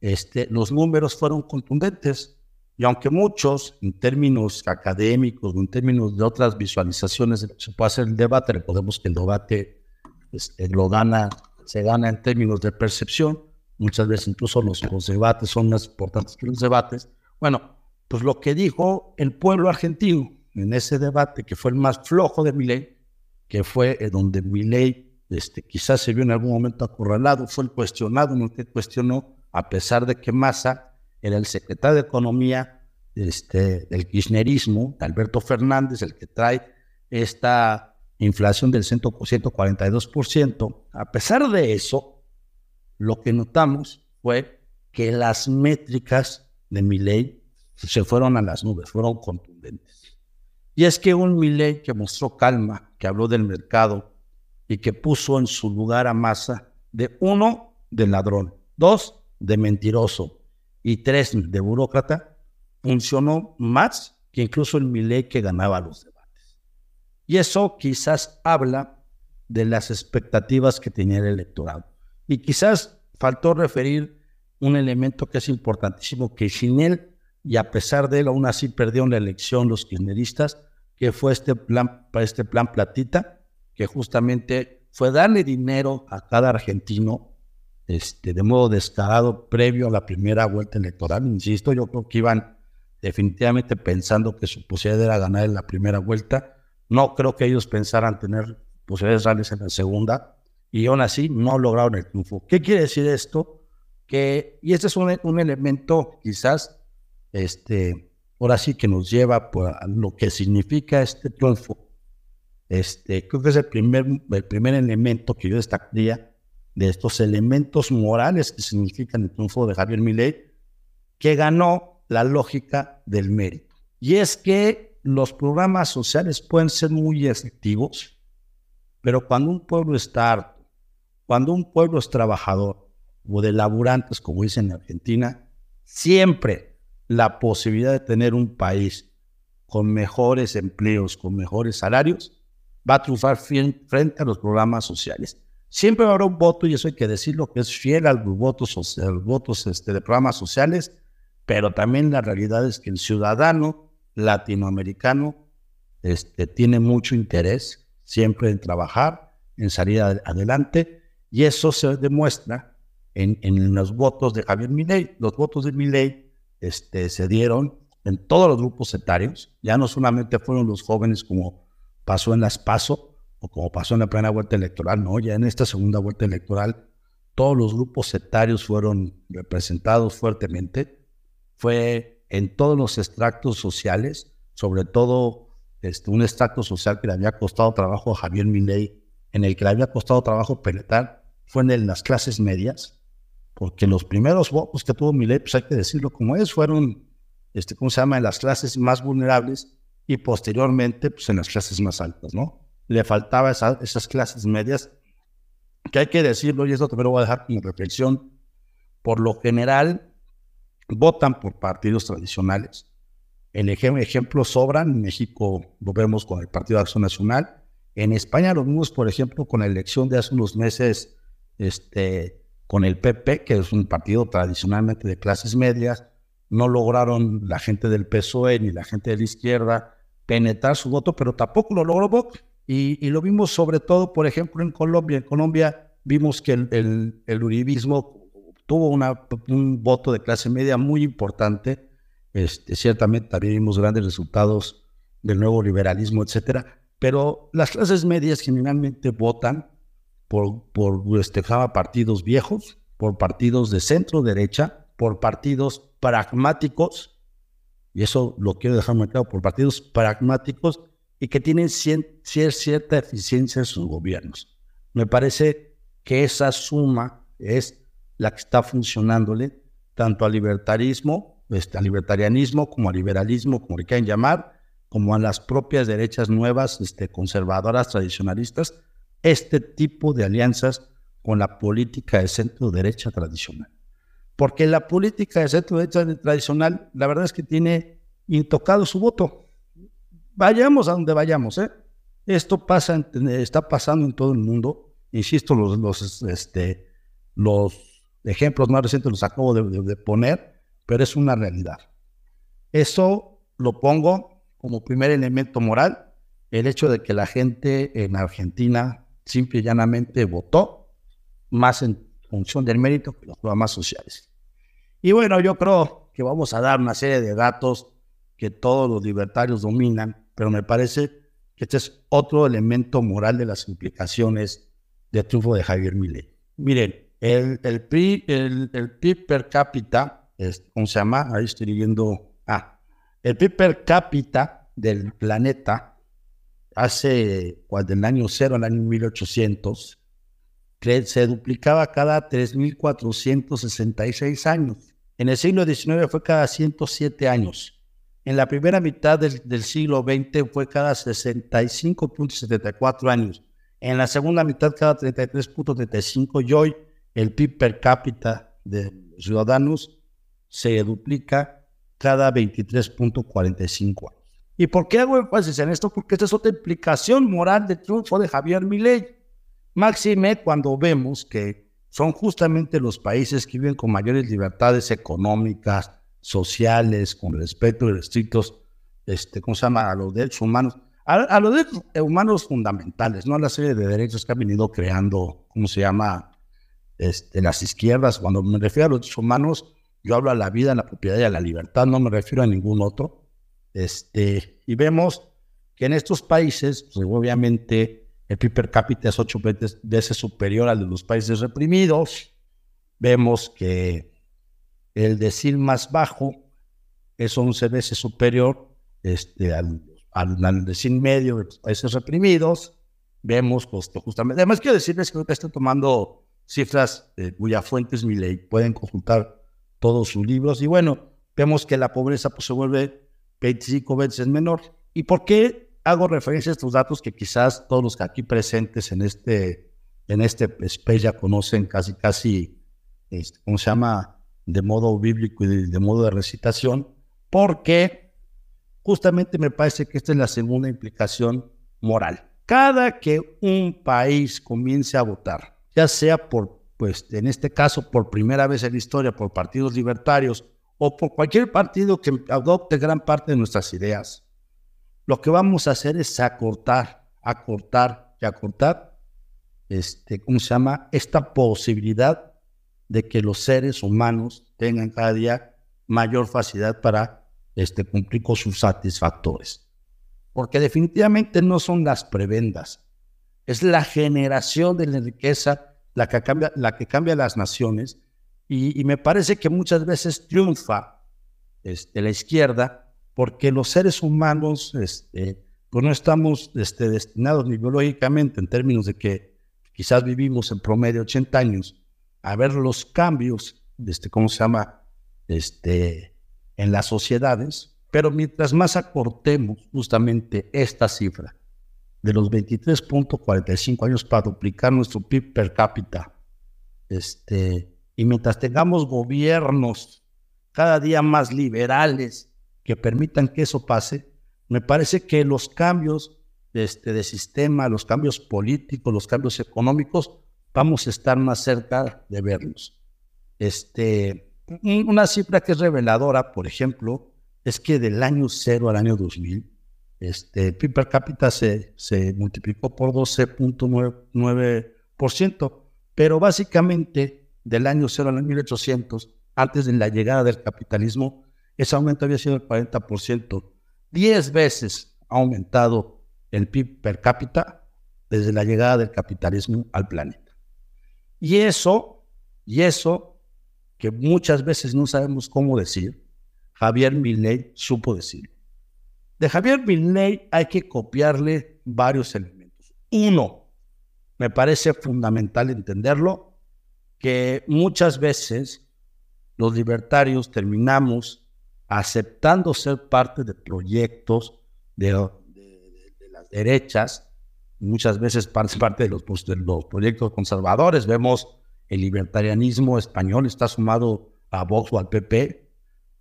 este, los números fueron contundentes. Y aunque muchos, en términos académicos o en términos de otras visualizaciones, se puede hacer el debate, recordemos que el debate este, lo gana, se gana en términos de percepción, muchas veces incluso los, los debates son más importantes que los debates. Bueno, pues lo que dijo el pueblo argentino en ese debate, que fue el más flojo de Milei, que fue donde Milei este, quizás se vio en algún momento acorralado, fue el cuestionado, no que cuestionó, a pesar de que Massa era el secretario de Economía este, del kirchnerismo, Alberto Fernández, el que trae esta inflación del 142%, a pesar de eso, lo que notamos fue que las métricas de Milei se fueron a las nubes, fueron contundentes. Y es que un Milei que mostró calma, que habló del mercado y que puso en su lugar a Massa de uno, de ladrón, dos, de mentiroso y tres de burócrata, funcionó más que incluso el Milei que ganaba los debates. Y eso quizás habla de las expectativas que tenía el electorado. Y quizás faltó referir un elemento que es importantísimo, que sin él, y a pesar de él, aún así perdieron la elección los kirchneristas, que fue este plan, este plan platita, que justamente fue darle dinero a cada argentino este, de modo descarado previo a la primera vuelta electoral. Insisto, yo creo que iban definitivamente pensando que su posibilidad era ganar en la primera vuelta. No creo que ellos pensaran tener posibilidades reales en la segunda y aún así no lograron el triunfo. ¿Qué quiere decir esto? Que, y este es un, un elemento quizás, este, ahora sí que nos lleva a lo que significa este triunfo. Este, creo que es el primer, el primer elemento que yo destacaría de estos elementos morales que significan el triunfo de Javier Milei, que ganó la lógica del mérito. Y es que los programas sociales pueden ser muy efectivos, pero cuando un pueblo está harto, cuando un pueblo es trabajador o de laburantes, como dicen en Argentina, siempre la posibilidad de tener un país con mejores empleos, con mejores salarios, va a triunfar frente a los programas sociales. Siempre habrá un voto, y eso hay que decirlo, que es fiel a los votos, votos este, de programas sociales, pero también la realidad es que el ciudadano latinoamericano este, tiene mucho interés siempre en trabajar, en salir adelante, y eso se demuestra en, en los votos de Javier Milei. Los votos de Milei este, se dieron en todos los grupos etarios, ya no solamente fueron los jóvenes como pasó en las PASO o como pasó en la primera vuelta electoral, no, ya en esta segunda vuelta electoral todos los grupos etarios fueron representados fuertemente, fue en todos los extractos sociales, sobre todo este, un extracto social que le había costado trabajo a Javier Milei, en el que le había costado trabajo penetrar, fue en las clases medias, porque los primeros votos que tuvo Milei, pues hay que decirlo como es, fueron este, ¿cómo se llama?, en las clases más vulnerables y posteriormente, pues en las clases más altas, ¿no? Le faltaba esas clases medias, que hay que decirlo, y eso también lo voy a dejar como reflexión, por lo general votan por partidos tradicionales. El ejemplo sobran, en México lo vemos con el Partido de Acción Nacional, en España lo vimos, por ejemplo, con la elección de hace unos meses este, con el PP, que es un partido tradicionalmente de clases medias, no lograron la gente del PSOE ni la gente de la izquierda penetrar su voto, pero tampoco lo logró Vox. Y, lo vimos sobre todo, por ejemplo, en Colombia. En Colombia vimos que el, uribismo tuvo una, un voto de clase media muy importante. Este, ciertamente también vimos grandes resultados del nuevo liberalismo, etcétera. Pero las clases medias generalmente votan por, por este, partidos viejos, por partidos de centro derecha, por partidos pragmáticos, y eso lo quiero dejar muy claro, por partidos pragmáticos y que tienen cierta eficiencia en sus gobiernos. Me parece que esa suma es la que está funcionándole tanto al libertarismo, este, al libertarianismo, como al liberalismo, como le quieran llamar, como a las propias derechas nuevas, este, conservadoras, tradicionalistas, este tipo de alianzas con la política de centro-derecha tradicional. Porque la política de centro derecha tradicional, la verdad es que tiene intocado su voto. Vayamos a donde vayamos, ¿eh? Esto pasa, está pasando en todo el mundo. Insisto, los, este, los ejemplos más recientes los acabo de, poner, pero es una realidad. Eso lo pongo como primer elemento moral, el hecho de que la gente en Argentina simple y llanamente votó más en función del mérito que los programas sociales. Y bueno, yo creo que vamos a dar una serie de datos que todos los libertarios dominan, pero me parece que este es otro elemento moral de las implicaciones del triunfo de Javier Milei. Miren, el, el, PIB, per cápita, ¿cómo se llama? Ahí estoy leyendo. Ah, el PIB per cápita del planeta hace, pues, del año cero al año 1800, se duplicaba cada 3.466 años. En el siglo XIX fue cada 107 años. En la primera mitad del, siglo XX fue cada 65.74 años. En la segunda mitad cada 33.35 y hoy el PIB per cápita de ciudadanos se duplica cada 23.45 años. ¿Y por qué hago énfasis en esto? Porque esta es otra implicación moral del triunfo de Javier Milei. Máxime cuando vemos que son justamente los países que viven con mayores libertades económicas, sociales, con respeto de estrictos, este, ¿cómo se llama?, a los derechos humanos, a, los derechos humanos fundamentales, no a la serie de derechos que ha venido creando, ¿cómo se llama?, este, las izquierdas. Cuando me refiero a los derechos humanos, yo hablo a la vida, a la propiedad y a la libertad, no me refiero a ningún otro. Este, y vemos que en estos países, pues, obviamente, el PIB per cápita es ocho veces superior al de los países reprimidos. Vemos que el decil más bajo es 11 veces superior este, al, al, decil medio de los países reprimidos. Vemos pues, justamente, además quiero decirles que estoy tomando cifras cuya fuente es mi ley, pueden consultar todos sus libros y bueno, vemos que la pobreza pues, se vuelve 25 veces menor ¿Y por qué hago referencia a estos datos que quizás todos los que aquí presentes en este, en este space ya conocen casi, casi, este, ¿cómo se llama? De modo bíblico y de modo de recitación, porque justamente me parece que esta es la segunda implicación moral. Cada que un país comience a votar, ya sea por, pues en este caso, por primera vez en la historia, por partidos libertarios o por cualquier partido que adopte gran parte de nuestras ideas, lo que vamos a hacer es acortar, acortar y acortar, este, ¿cómo se llama? Esta posibilidad de que los seres humanos tengan cada día mayor facilidad para este, cumplir con sus satisfactores. Porque definitivamente no son las prebendas, es la generación de la riqueza la que cambia, la que cambia las naciones y, me parece que muchas veces triunfa este, la izquierda porque los seres humanos este, pues no estamos este, destinados ni biológicamente en términos de que quizás vivimos en promedio 80 años a ver los cambios, este, ¿cómo se llama? Este, en las sociedades, pero mientras más acortemos justamente esta cifra de los 23.45 años para duplicar nuestro PIB per cápita, este, y mientras tengamos gobiernos cada día más liberales que permitan que eso pase, me parece que los cambios de, este, de sistema, los cambios políticos, los cambios económicos, vamos a estar más cerca de verlos. Este, una cifra que es reveladora, por ejemplo, es que del año 0 al año 2000, este, PIB per cápita se, se multiplicó por 12.9%, pero básicamente del año 0 al año 1800, antes de la llegada del capitalismo, ese aumento había sido el 40%. Diez veces ha aumentado el PIB per cápita desde la llegada del capitalismo al planeta. Y eso, y eso que muchas veces no sabemos cómo decir, Javier Milei supo decir. De Javier Milei hay que copiarle varios elementos. Uno, me parece fundamental entenderlo, que muchas veces los libertarios terminamos aceptando ser parte de proyectos de, las derechas, muchas veces parte, los, de los proyectos conservadores. Vemos el libertarianismo español está sumado a Vox o al PP,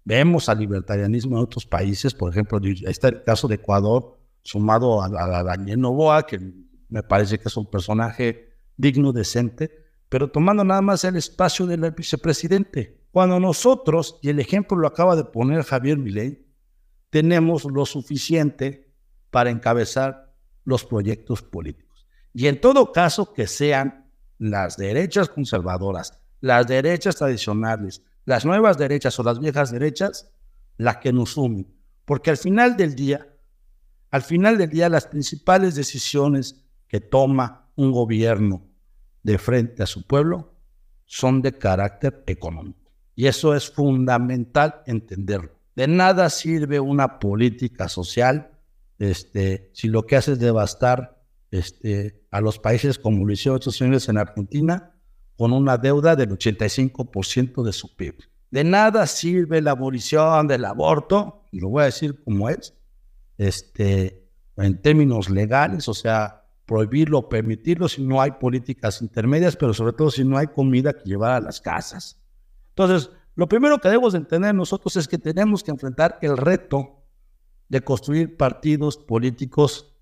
Vemos al libertarianismo en otros países, por ejemplo, está el caso de Ecuador, sumado a, Daniel Novoa, que me parece que es un personaje digno, decente, pero tomando nada más el espacio del vicepresidente. Cuando nosotros, y el ejemplo lo acaba de poner Javier Milei, tenemos lo suficiente para encabezar los proyectos políticos. Y en todo caso, que sean las derechas conservadoras, las derechas tradicionales, las nuevas derechas o las viejas derechas, las que nos sumen. Porque al final del día, al final del día, las principales decisiones que toma un gobierno de frente a su pueblo son de carácter económico. Y eso es fundamental entenderlo. De nada sirve una política social este, si lo que hace es devastar este, a los países como lo hicieron otros señores en Argentina con una deuda del 85% de su PIB. De nada sirve la abolición del aborto, lo voy a decir como es, este, en términos legales, o sea, prohibirlo permitirlo si no hay políticas intermedias, pero sobre todo si no hay comida que llevar a las casas. Entonces, lo primero que debemos entender nosotros es que tenemos que enfrentar el reto de construir partidos políticos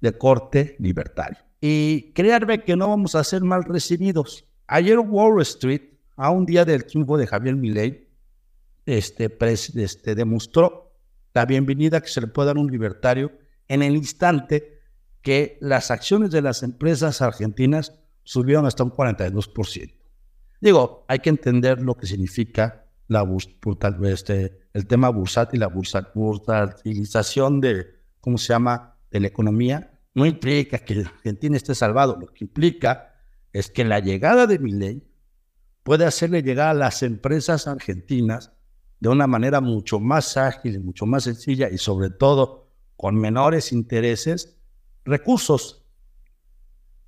de corte libertario. Y créanme que no vamos a ser mal recibidos. Ayer Wall Street, a un día del triunfo de Javier Milei, este, este, demostró la bienvenida que se le puede dar a un libertario en el instante que las acciones de las empresas argentinas subieron hasta un 42%. Digo, hay que entender lo que significa la este, el tema bursátil, la bursatilización de, ¿cómo se llama?, de la economía. No implica que Argentina esté salvado, lo que implica es que la llegada de mi ley puede hacerle llegar a las empresas argentinas de una manera mucho más ágil, mucho más sencilla y sobre todo con menores intereses, recursos.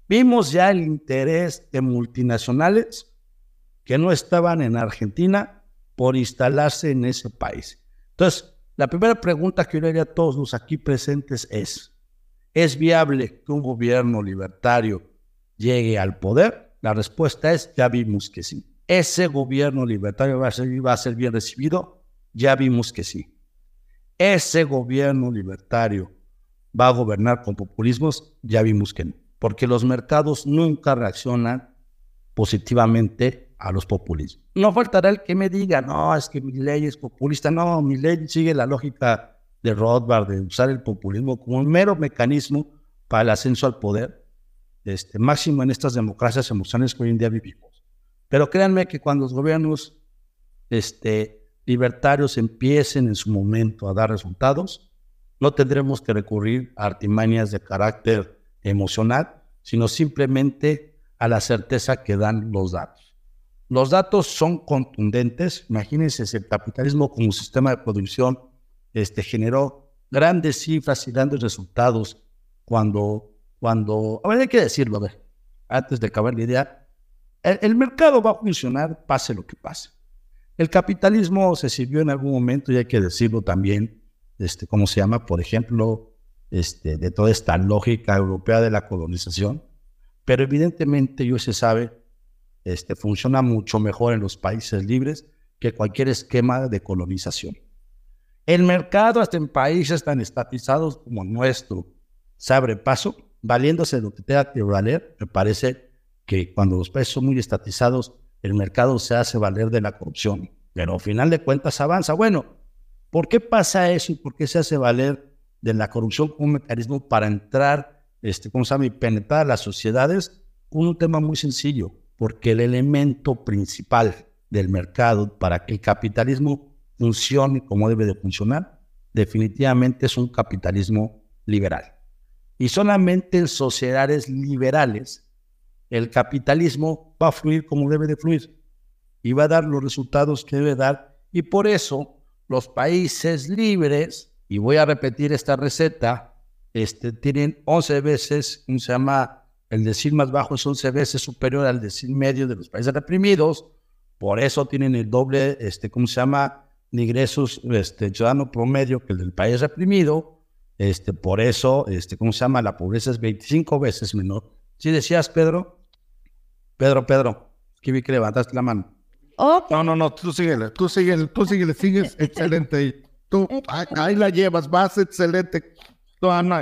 Vimos ya el interés de multinacionales que no estaban en Argentina por instalarse en ese país. Entonces, La primera pregunta que yo le haría a todos los aquí presentes es, ¿es viable que un gobierno libertario llegue al poder? La respuesta es, ya vimos que sí. ¿Ese gobierno libertario va a ser, va a ser bien recibido? Ya vimos que sí. ¿Ese gobierno libertario va a gobernar con populismos? Ya vimos que no. Porque los mercados nunca reaccionan positivamente a los populismos. No faltará el que me diga, no, es que mi ley es populista. No, mi ley sigue la lógica de Rothbard de usar el populismo como un mero mecanismo para el ascenso al poder, este, máximo en estas democracias emocionales que hoy en día vivimos. Pero créanme que cuando los gobiernos este, libertarios empiecen en su momento a dar resultados, no tendremos que recurrir a artimañas de carácter emocional, sino simplemente a la certeza que dan los datos. Los datos son contundentes. Imagínense si el capitalismo como sistema de producción este, generó grandes cifras y grandes resultados cuando, cuando, hay que decirlo, a ver, antes de acabar la idea, el, el mercado va a funcionar pase lo que pase. El capitalismo se sirvió en algún momento, y hay que decirlo también, este, ¿cómo se llama? Por ejemplo, este, de toda esta lógica europea de la colonización, pero evidentemente, yo se sabe, este, funciona mucho mejor en los países libres que cualquier esquema de colonización. El mercado, hasta en países tan estatizados como el nuestro, se abre paso, valiéndose de lo que tenga que valer. Me parece que cuando los países son muy estatizados, el mercado se hace valer de la corrupción. Pero al final de cuentas avanza. Bueno, ¿por qué pasa eso y por qué se hace valer de la corrupción como mecanismo para entrar, este, ¿cómo se llama?, y penetrar las sociedades? Un tema muy sencillo, porque el elemento principal del mercado para que el capitalismo funcione como debe de funcionar, definitivamente es un capitalismo liberal. Y solamente en sociedades liberales el capitalismo va a fluir como debe de fluir y va a dar los resultados que debe dar. Y por eso los países libres, y voy a repetir esta receta, este, tienen 11 veces, ¿cómo se llama? El decir más bajo es 11 veces superior al decir medio de los países reprimidos. Por eso tienen el doble, este, ¿cómo se llama? de ingresos este, ciudadano promedio que el del país reprimido. Este, por eso, este, ¿cómo se llama? La pobreza es 25 veces menor. ¿Sí decías, Pedro? Pedro, Pedro, que vi que levantaste la mano. No, no, no, tú síguele, tú síguele, tú síguele, sigues excelente. Tú, ahí, la llevas, vas excelente. No, no,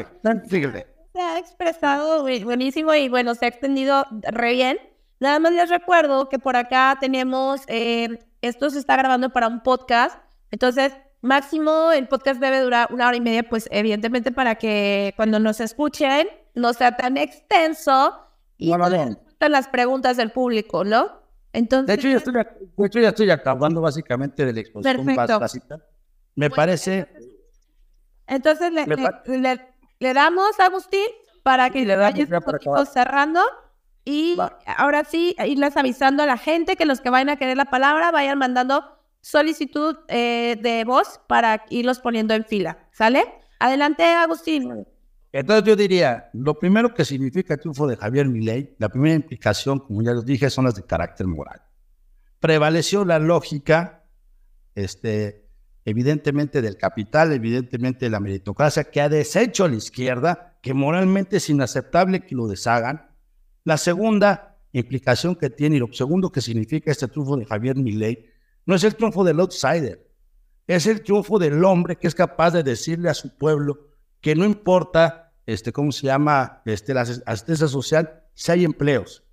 síguele. Se ha expresado buenísimo y bueno, se ha extendido re bien. Nada más les recuerdo que por acá tenemos eh, esto se está grabando para un podcast, entonces máximo el podcast debe durar una hora y media, pues evidentemente para que cuando nos escuchen no sea tan extenso y no, las preguntas del público, ¿no? Entonces, de hecho, ya estoy, de hecho, ya estoy acabando básicamente de la exposición básica. Me parece... Entonces le, le, damos a Agustín para que le vaya cerrando. Y ahora sí, irles avisando a la gente que los que vayan a querer la palabra vayan mandando solicitud eh, de voz para irlos poniendo en fila. ¿Sale? Adelante, Agustín. Entonces yo diría, lo primero que significa el triunfo de Javier Milei, la primera implicación, como ya les dije, son las de carácter moral. Prevaleció la lógica, este, evidentemente del capital, evidentemente de la meritocracia, que ha deshecho a la izquierda, que moralmente es inaceptable que lo deshagan, la segunda implicación que tiene y lo segundo que significa este triunfo de Javier Milei no es el triunfo del outsider, es el triunfo del hombre que es capaz de decirle a su pueblo que no importa, este, ¿cómo se llama? Este, la asistencia social, si hay empleos.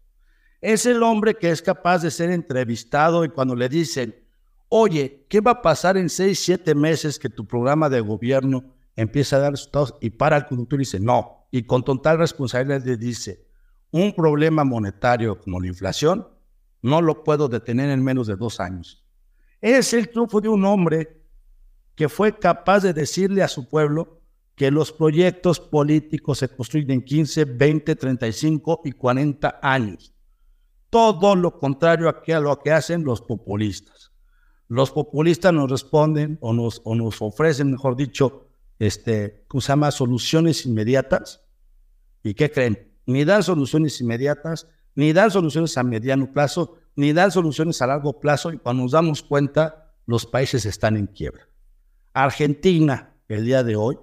Es el hombre que es capaz de ser entrevistado y cuando le dicen, oye, ¿qué va a pasar en seis, siete meses que tu programa de gobierno empieza a dar resultados? Y para el conductor dice, no. Y con total responsabilidad le dice, un problema monetario como la inflación no lo puedo detener en menos de dos años. Es el triunfo de un hombre que fue capaz de decirle a su pueblo que los proyectos políticos se construyen en 15, 20, 35 y 40 años. Todo lo contrario a lo que hacen los populistas. Los populistas nos responden o nos, o nos ofrecen, mejor dicho, este, ¿cómo se llama? Soluciones inmediatas. ¿Y qué creen? ni dan soluciones inmediatas, ni dan soluciones a mediano plazo, ni dan soluciones a largo plazo y cuando nos damos cuenta, los países están en quiebra. Argentina, el día de hoy,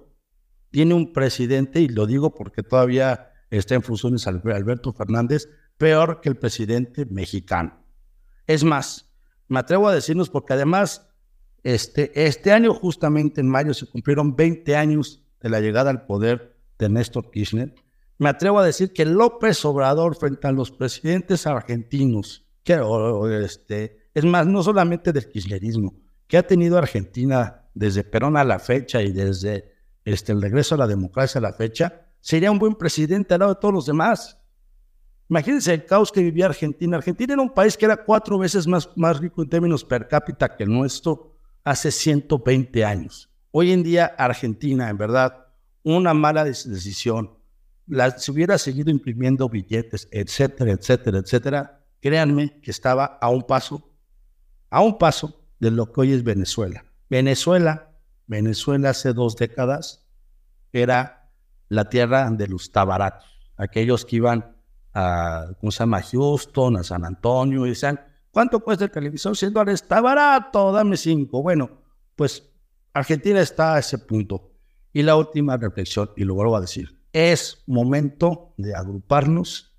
tiene un presidente, y lo digo porque todavía está en funciones Alberto Fernández, peor que el presidente mexicano. Es más, me atrevo a decirnos porque además este, este año, justamente en mayo, se cumplieron 20 años de la llegada al poder de Néstor Kirchner. Me atrevo a decir que López Obrador frente a los presidentes argentinos, que, este, es más, no solamente del kirchnerismo, que ha tenido Argentina desde Perón a la fecha y desde este, el regreso a la democracia a la fecha, sería un buen presidente al lado de todos los demás. Imagínense el caos que vivía Argentina. Argentina era un país que era cuatro veces más, más rico en términos per cápita que el nuestro hace 120 años. Hoy en día Argentina, en verdad, una mala decisión, la, si hubiera seguido imprimiendo billetes, etcétera, etcétera, etcétera, créanme que estaba a un paso, a un paso de lo que hoy es Venezuela. Venezuela, Venezuela hace dos décadas era la tierra de los tabaratos, aquellos que iban a, ¿cómo se llama? Houston, a San Antonio, y decían, ¿Cuánto cuesta el televisor? 100 dólares. Está barato, dame 5. Bueno, pues Argentina está a ese punto. Y la última reflexión, y lo vuelvo a decir, es momento de agruparnos,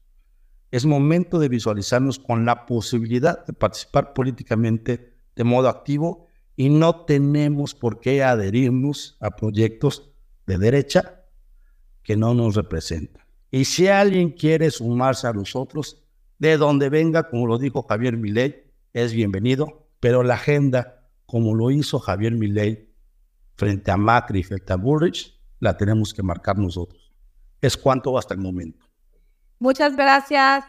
es momento de visualizarnos con la posibilidad de participar políticamente de modo activo y no tenemos por qué adherirnos a proyectos de derecha que no nos representan. Y si alguien quiere sumarse a nosotros, de donde venga, como lo dijo Javier Milei, es bienvenido, pero la agenda, como lo hizo Javier Milei frente a Macri y frente a Burrich, la tenemos que marcar nosotros. Es cuanto hasta el momento. Muchas gracias,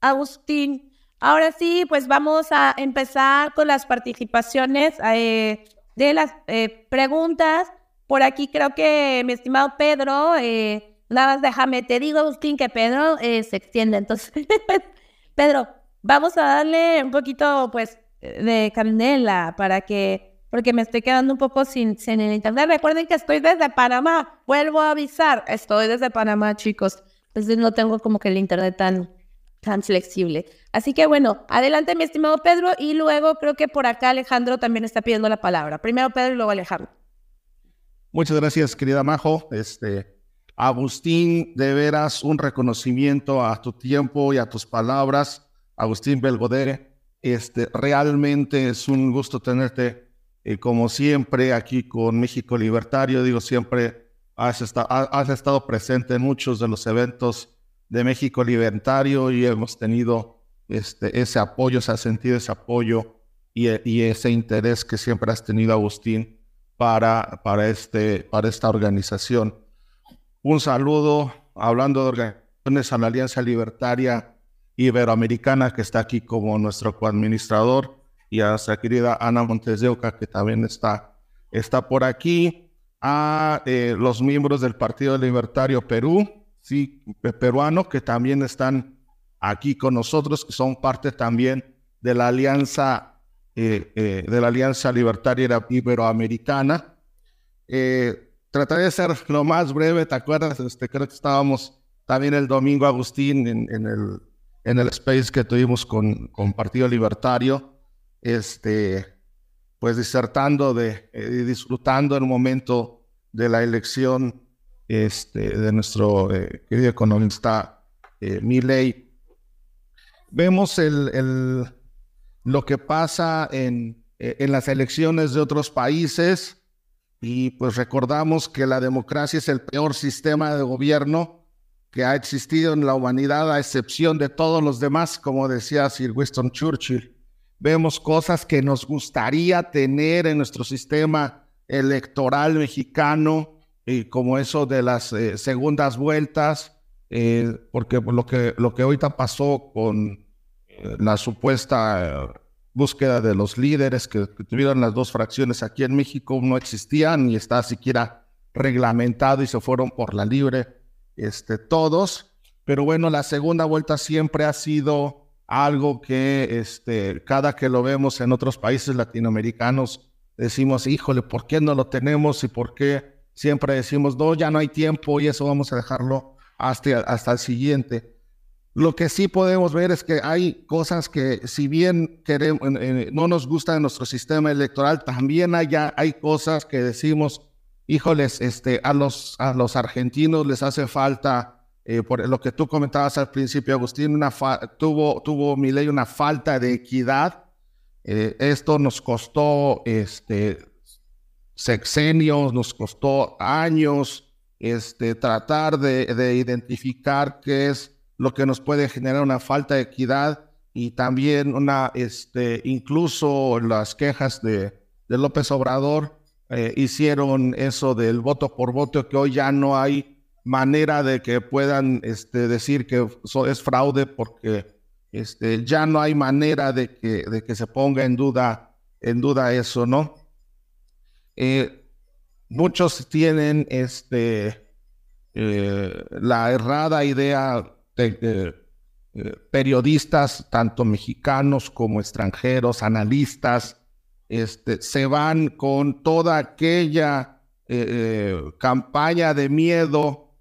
Agustín. Ahora sí, pues vamos a empezar con las participaciones eh, de las eh, preguntas. Por aquí creo que mi estimado Pedro, eh, nada más déjame, te digo, Agustín, que Pedro se extiende. Entonces, Pedro, vamos a darle un poquito, pues, de candela para que, porque me estoy quedando un poco sin, sin el internet. Recuerden que estoy desde Panamá. Vuelvo a avisar, estoy desde Panamá, chicos. Entonces no tengo como que el internet tan, tan flexible. Así que bueno, adelante mi estimado Pedro y luego creo que por acá Alejandro también está pidiendo la palabra. Primero Pedro y luego Alejandro. Muchas gracias, querida Majo. Este, Agustín, de veras un reconocimiento a tu tiempo y a tus palabras. Agustín Belgodere, este, realmente es un gusto tenerte eh, como siempre aquí con México Libertario. Digo, siempre has, has estado presente en muchos de los eventos de México Libertario y hemos tenido este, ese apoyo, se ha sentido ese apoyo y, y, ese interés que siempre has tenido, Agustín, para, para, este, para esta organización. Un saludo, hablando de organizaciones a la Alianza Libertaria Iberoamericana, que está aquí como nuestro coadministrador, y a nuestra querida Ana Montes de Oca, que también está, está por aquí, a eh, los miembros del Partido Libertario Perú, sí, peruano, que también están aquí con nosotros, que son parte también de la Alianza, eh, eh, de la Alianza Libertaria Iberoamericana. Eh, trataré de ser lo más breve, ¿te acuerdas? Este, creo que estábamos también el domingo, Agustín, en, el, en el space que tuvimos con, con Partido Libertario, este, pues disertando de, eh, disfrutando el momento de la elección este, de nuestro eh, querido economista eh, Milley. Vemos el, el, lo que pasa en, en las elecciones de otros países, y pues recordamos que la democracia es el peor sistema de gobierno que ha existido en la humanidad, a excepción de todos los demás, como decía Sir Winston Churchill. Vemos cosas que nos gustaría tener en nuestro sistema electoral mexicano, y como eso de las eh, segundas vueltas, eh, porque lo que, lo que ahorita pasó con eh, la supuesta búsqueda de los líderes que, tuvieron las dos fracciones aquí en México no existían ni está siquiera reglamentado y se fueron por la libre este, todos. Pero bueno, la segunda vuelta siempre ha sido algo que este, cada que lo vemos en otros países latinoamericanos decimos, híjole, ¿por qué no lo tenemos y por qué siempre decimos, no, ya no hay tiempo y eso vamos a dejarlo hasta, hasta el siguiente? Lo que sí podemos ver es que hay cosas que, si bien queremos, no nos gusta en nuestro sistema electoral, también hay, hay cosas que decimos, híjoles, este, a, los, a los argentinos les hace falta, eh, por lo que tú comentabas al principio, Agustín, una tuvo, tuvo mi ley una falta de equidad. Eh, esto nos costó este, sexenios, nos costó años este, tratar de, de identificar qué es lo que nos puede generar una falta de equidad y también una, este, incluso las quejas de, de López Obrador eh, hicieron eso del voto por voto, que hoy ya no hay manera de que puedan este, decir que eso es fraude porque este, ya no hay manera de que, de que se ponga en duda, en duda eso, ¿no? Eh, muchos tienen este, eh, la errada idea eh, periodistas, tanto mexicanos como extranjeros, analistas, este, se van con toda aquella campaña de miedo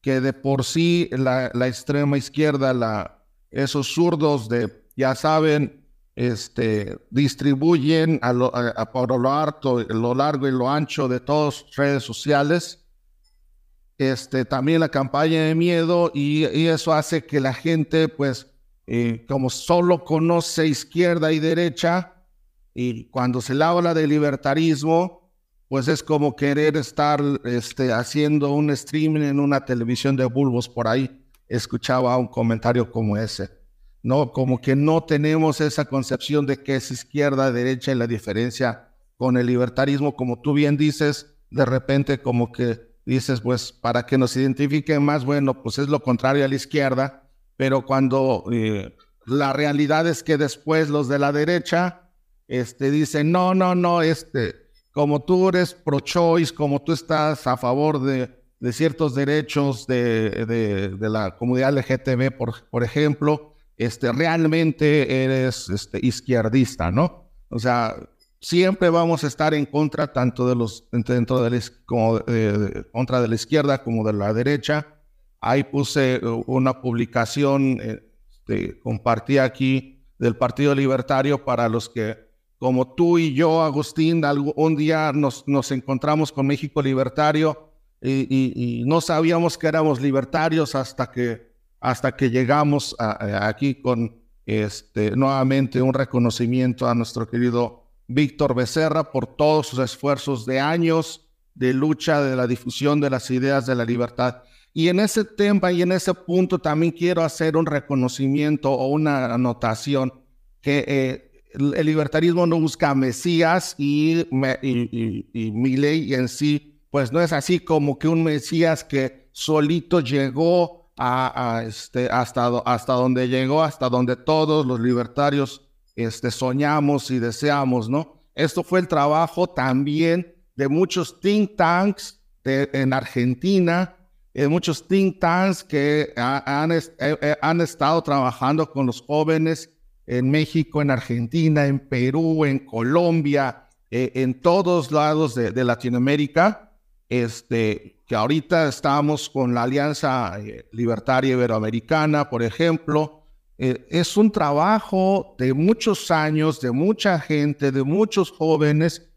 que de por sí la, extrema izquierda, la, esos zurdos de, ya saben, este, distribuyen a lo, por lo, harto, lo largo y lo ancho de todas las redes sociales este, también la campaña de miedo y, eso hace que la gente, pues, eh, como solo conoce izquierda y derecha, y cuando se le habla de libertarismo, pues es como querer estar este, haciendo un streaming en una televisión de bulbos por ahí. Escuchaba un comentario como ese, ¿no? Como que no tenemos esa concepción de que es izquierda, derecha y la diferencia con el libertarismo, como tú bien dices, de repente como que dices, pues para que nos identifiquen más, bueno, pues es lo contrario a la izquierda, pero cuando eh, la realidad es que después los de la derecha este, dicen, no, no, no, este, como tú eres pro-choice, como tú estás a favor de, de ciertos derechos de, de, la comunidad LGTB, por, por ejemplo, este, realmente eres este, izquierdista, ¿no? O sea, siempre vamos a estar en contra tanto de los dentro de la, como contra de la izquierda como de la derecha. Ahí puse uh, una publicación, este, compartí aquí del Partido Libertario para los que, como tú y yo, Agustín, un día nos, nos encontramos con México Libertario y, no sabíamos que éramos libertarios hasta que, hasta que llegamos aquí con este, nuevamente un reconocimiento a nuestro querido Víctor Becerra por todos sus esfuerzos de años de lucha de la difusión de las ideas de la libertad. Y en ese tema y en ese punto también quiero hacer un reconocimiento o una anotación que eh, el libertarismo no busca mesías y, mi ley en sí, pues no es así como que un mesías que solito llegó este, hasta, hasta donde llegó, hasta donde todos los libertarios este, soñamos y deseamos, ¿no? Esto fue el trabajo también de muchos think tanks en Argentina, de muchos think tanks que han, eh, eh, han, estado trabajando con los jóvenes en México, en Argentina, en Perú, en Colombia, eh, en todos lados de, de, Latinoamérica, este, que ahorita estamos con la Alianza Libertaria Iberoamericana, por ejemplo, eh, es un trabajo de muchos años, de mucha gente, de muchos jóvenes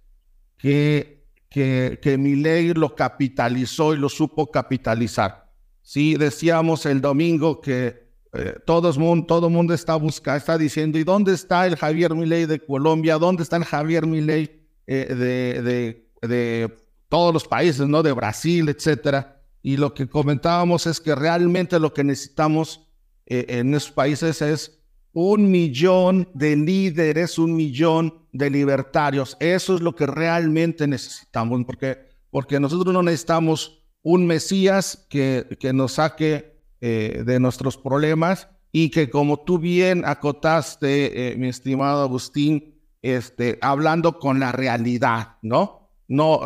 que, que, que mi ley lo capitalizó y lo supo capitalizar. Sí, decíamos el domingo que eh, todo el mundo, todo mundo está buscando, está diciendo, ¿y dónde está el Javier Milei de Colombia? ¿Dónde está el Javier Milei eh, de, de, de, todos los países, ¿no? De Brasil, etcétera. Y lo que comentábamos es que realmente lo que necesitamos eh, en esos países es un millón de líderes, un millón de libertarios. Eso es lo que realmente necesitamos, porque, porque nosotros no necesitamos un Mesías que, que nos saque eh, de nuestros problemas y que como tú bien acotaste, eh, mi estimado Agustín, este, hablando con la realidad, ¿no? No,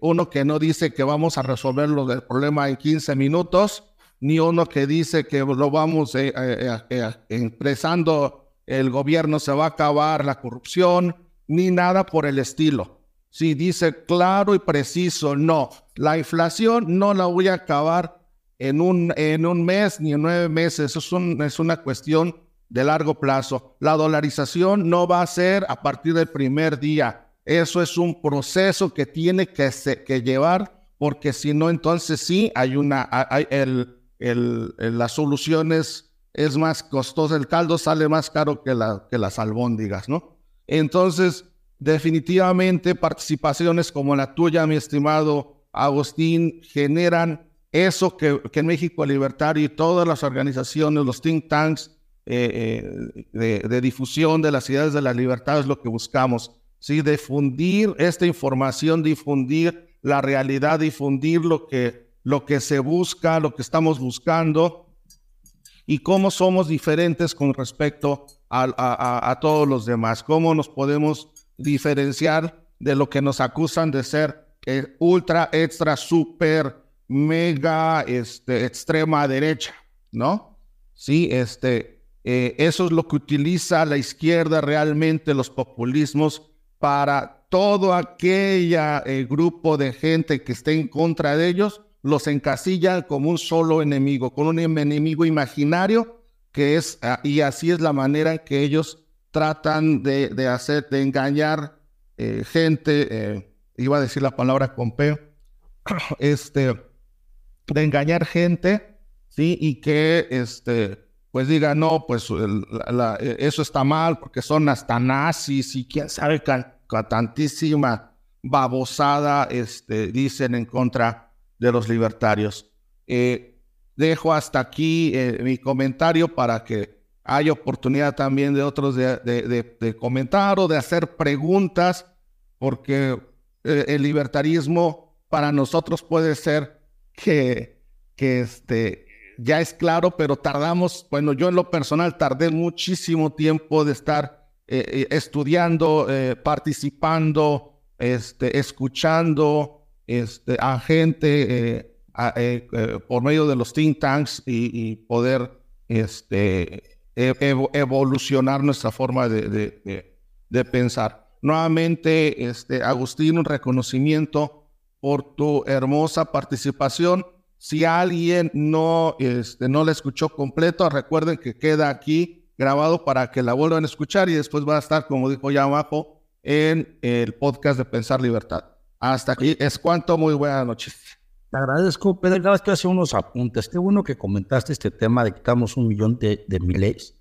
uno que no dice que vamos a resolver el problema en 15 minutos, ni uno que dice que lo vamos eh, eh, eh, expresando, el gobierno se va a acabar, la corrupción, ni nada por el estilo. Si dice claro y preciso, no, la inflación no la voy a acabar en un, en un mes ni en nueve meses. Eso es, un, es una cuestión de largo plazo. La dolarización no va a ser a partir del primer día. Eso es un proceso que tiene que, que llevar, porque si no, entonces sí hay una, hay el, el, la solución es, más costosa, el caldo sale más caro que, la, que las albóndigas, ¿no? Entonces, definitivamente participaciones como la tuya, mi estimado Agustín, generan eso que, que en México Libertario y todas las organizaciones, los think tanks, eh, eh, de, difusión de las ideas de la libertad es lo que buscamos. ¿Sí? Difundir esta información, difundir la realidad, difundir lo que, lo que se busca, lo que estamos buscando y cómo somos diferentes con respecto a, a, todos los demás, cómo nos podemos diferenciar de lo que nos acusan de ser eh, ultra, extra, super, mega, este, extrema derecha, ¿no? Sí, este, eh, eso es lo que utiliza la izquierda realmente, los populismos, para todo aquel eh, grupo de gente que esté en contra de ellos, los encasillan como un solo enemigo, con un enemigo imaginario, que es, ah, y así es la manera que ellos tratan de, hacer, de engañar eh, gente, iba a decir la palabra con este, de engañar gente, ¿sí? Y que, este, pues diga, no, pues e, eso está mal porque son hasta nazis y quién sabe tantísima babosada este, dicen en contra de los libertarios. Eh, dejo hasta aquí eh, mi comentario para que haya oportunidad también de otros de, comentar o de hacer preguntas, porque eh, el libertarismo para nosotros puede ser que, que este, ya es claro, pero tardamos, bueno, yo en lo personal tardé muchísimo tiempo de estar eh, eh, estudiando, eh, participando, este, escuchando este, a gente por medio de los think tanks y, poder este, evolucionar nuestra forma de, de, pensar. Nuevamente, este, Agustín, un reconocimiento por tu hermosa participación si alguien no, este, no la escuchó completo, recuerden que queda aquí grabado para que la vuelvan a escuchar y después va a estar, como dijo ya abajo, en el podcast de Pensar Libertad. Hasta aquí es cuanto, muy buenas noches. Te agradezco, Pedro. Nada más que hacer unos apuntes. Qué bueno que comentaste este tema de que estamos un millón de, de miles,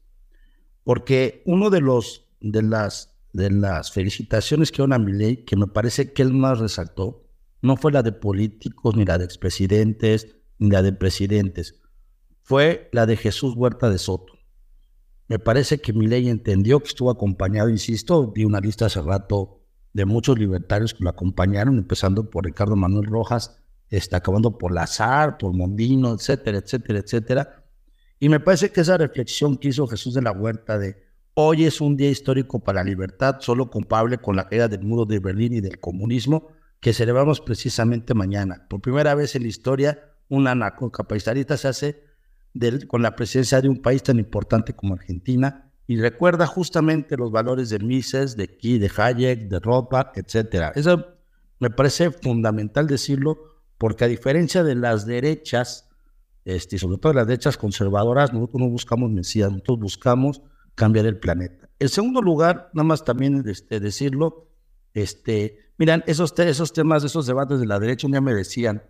porque uno de los de las de las felicitaciones que una Miley, que me parece que él más resaltó, no fue la de políticos, ni la de expresidentes, ni la de presidentes. Fue la de Jesús Huerta de Soto. Me parece que mi ley entendió que estuvo acompañado, insisto, vi una lista hace rato de muchos libertarios que lo acompañaron, empezando por Ricardo Manuel Rojas, está acabando por Lazar, por Mondino, etcétera, etcétera, etcétera. Y me parece que esa reflexión que hizo Jesús de la Huerta de hoy es un día histórico para la libertad, solo comparable con la caída del muro de Berlín y del comunismo, que celebramos precisamente mañana. Por primera vez en la historia, una narcocapitalista se hace con la presencia de un país tan importante como Argentina y recuerda justamente los valores de Mises, de Key, de Hayek, de Rothbard, etc. Eso me parece fundamental decirlo porque a diferencia de las derechas, este, sobre todo las derechas conservadoras, nosotros no buscamos Mesías, nosotros buscamos cambiar el planeta. En segundo lugar, nada más también este, decirlo, este, miran, esos, esos temas, esos debates de la derecha, un día me decían,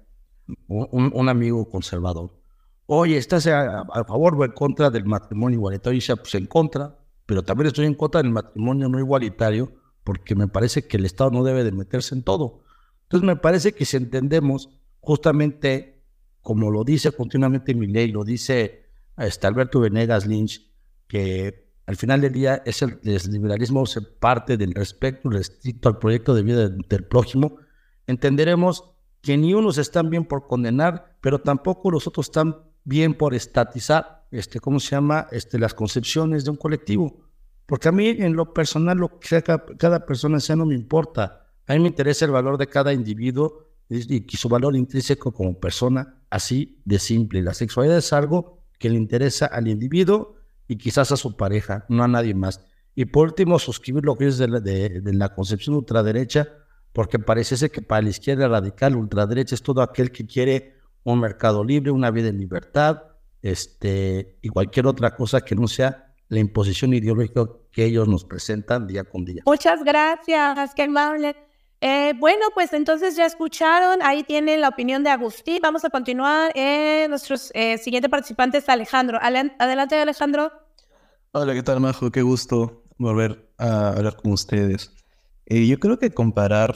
un, amigo conservador, oye, ¿estás a, favor o en contra del matrimonio igualitario? Y pues en contra, pero también estoy en contra del matrimonio no igualitario porque me parece que el Estado no debe de meterse en todo. Entonces me parece que si entendemos justamente, como lo dice continuamente mi ley, lo dice este Alberto Venegas Lynch, que al final del día, es el, liberalismo se parte del respeto restricto al proyecto de vida del, prójimo. Entenderemos que ni unos están bien por condenar, pero tampoco los otros están bien por estatizar, este, ¿cómo se llama? Este, las concepciones de un colectivo. Porque a mí, en lo personal, lo que cada, persona sea no me importa. A mí me interesa el valor de cada individuo y, y su valor intrínseco como persona, así de simple. La sexualidad es algo que le interesa al individuo y quizás a su pareja, no a nadie más. Y por último, suscribir lo que es de la, de, la concepción ultraderecha, porque parece que para la izquierda radical, ultraderecha es todo aquel que quiere un mercado libre, una vida en libertad, este, y cualquier otra cosa que no sea la imposición ideológica que ellos nos presentan día con día. Muchas gracias, qué amable. Eh, bueno, pues entonces ya escucharon, ahí tienen la opinión de Agustín. Vamos a continuar. Eh, nuestro eh, siguiente participante es Alejandro. Adelante, Alejandro. Hola, ¿qué tal, Majo? Qué gusto volver a hablar con ustedes. Eh, yo creo que comparar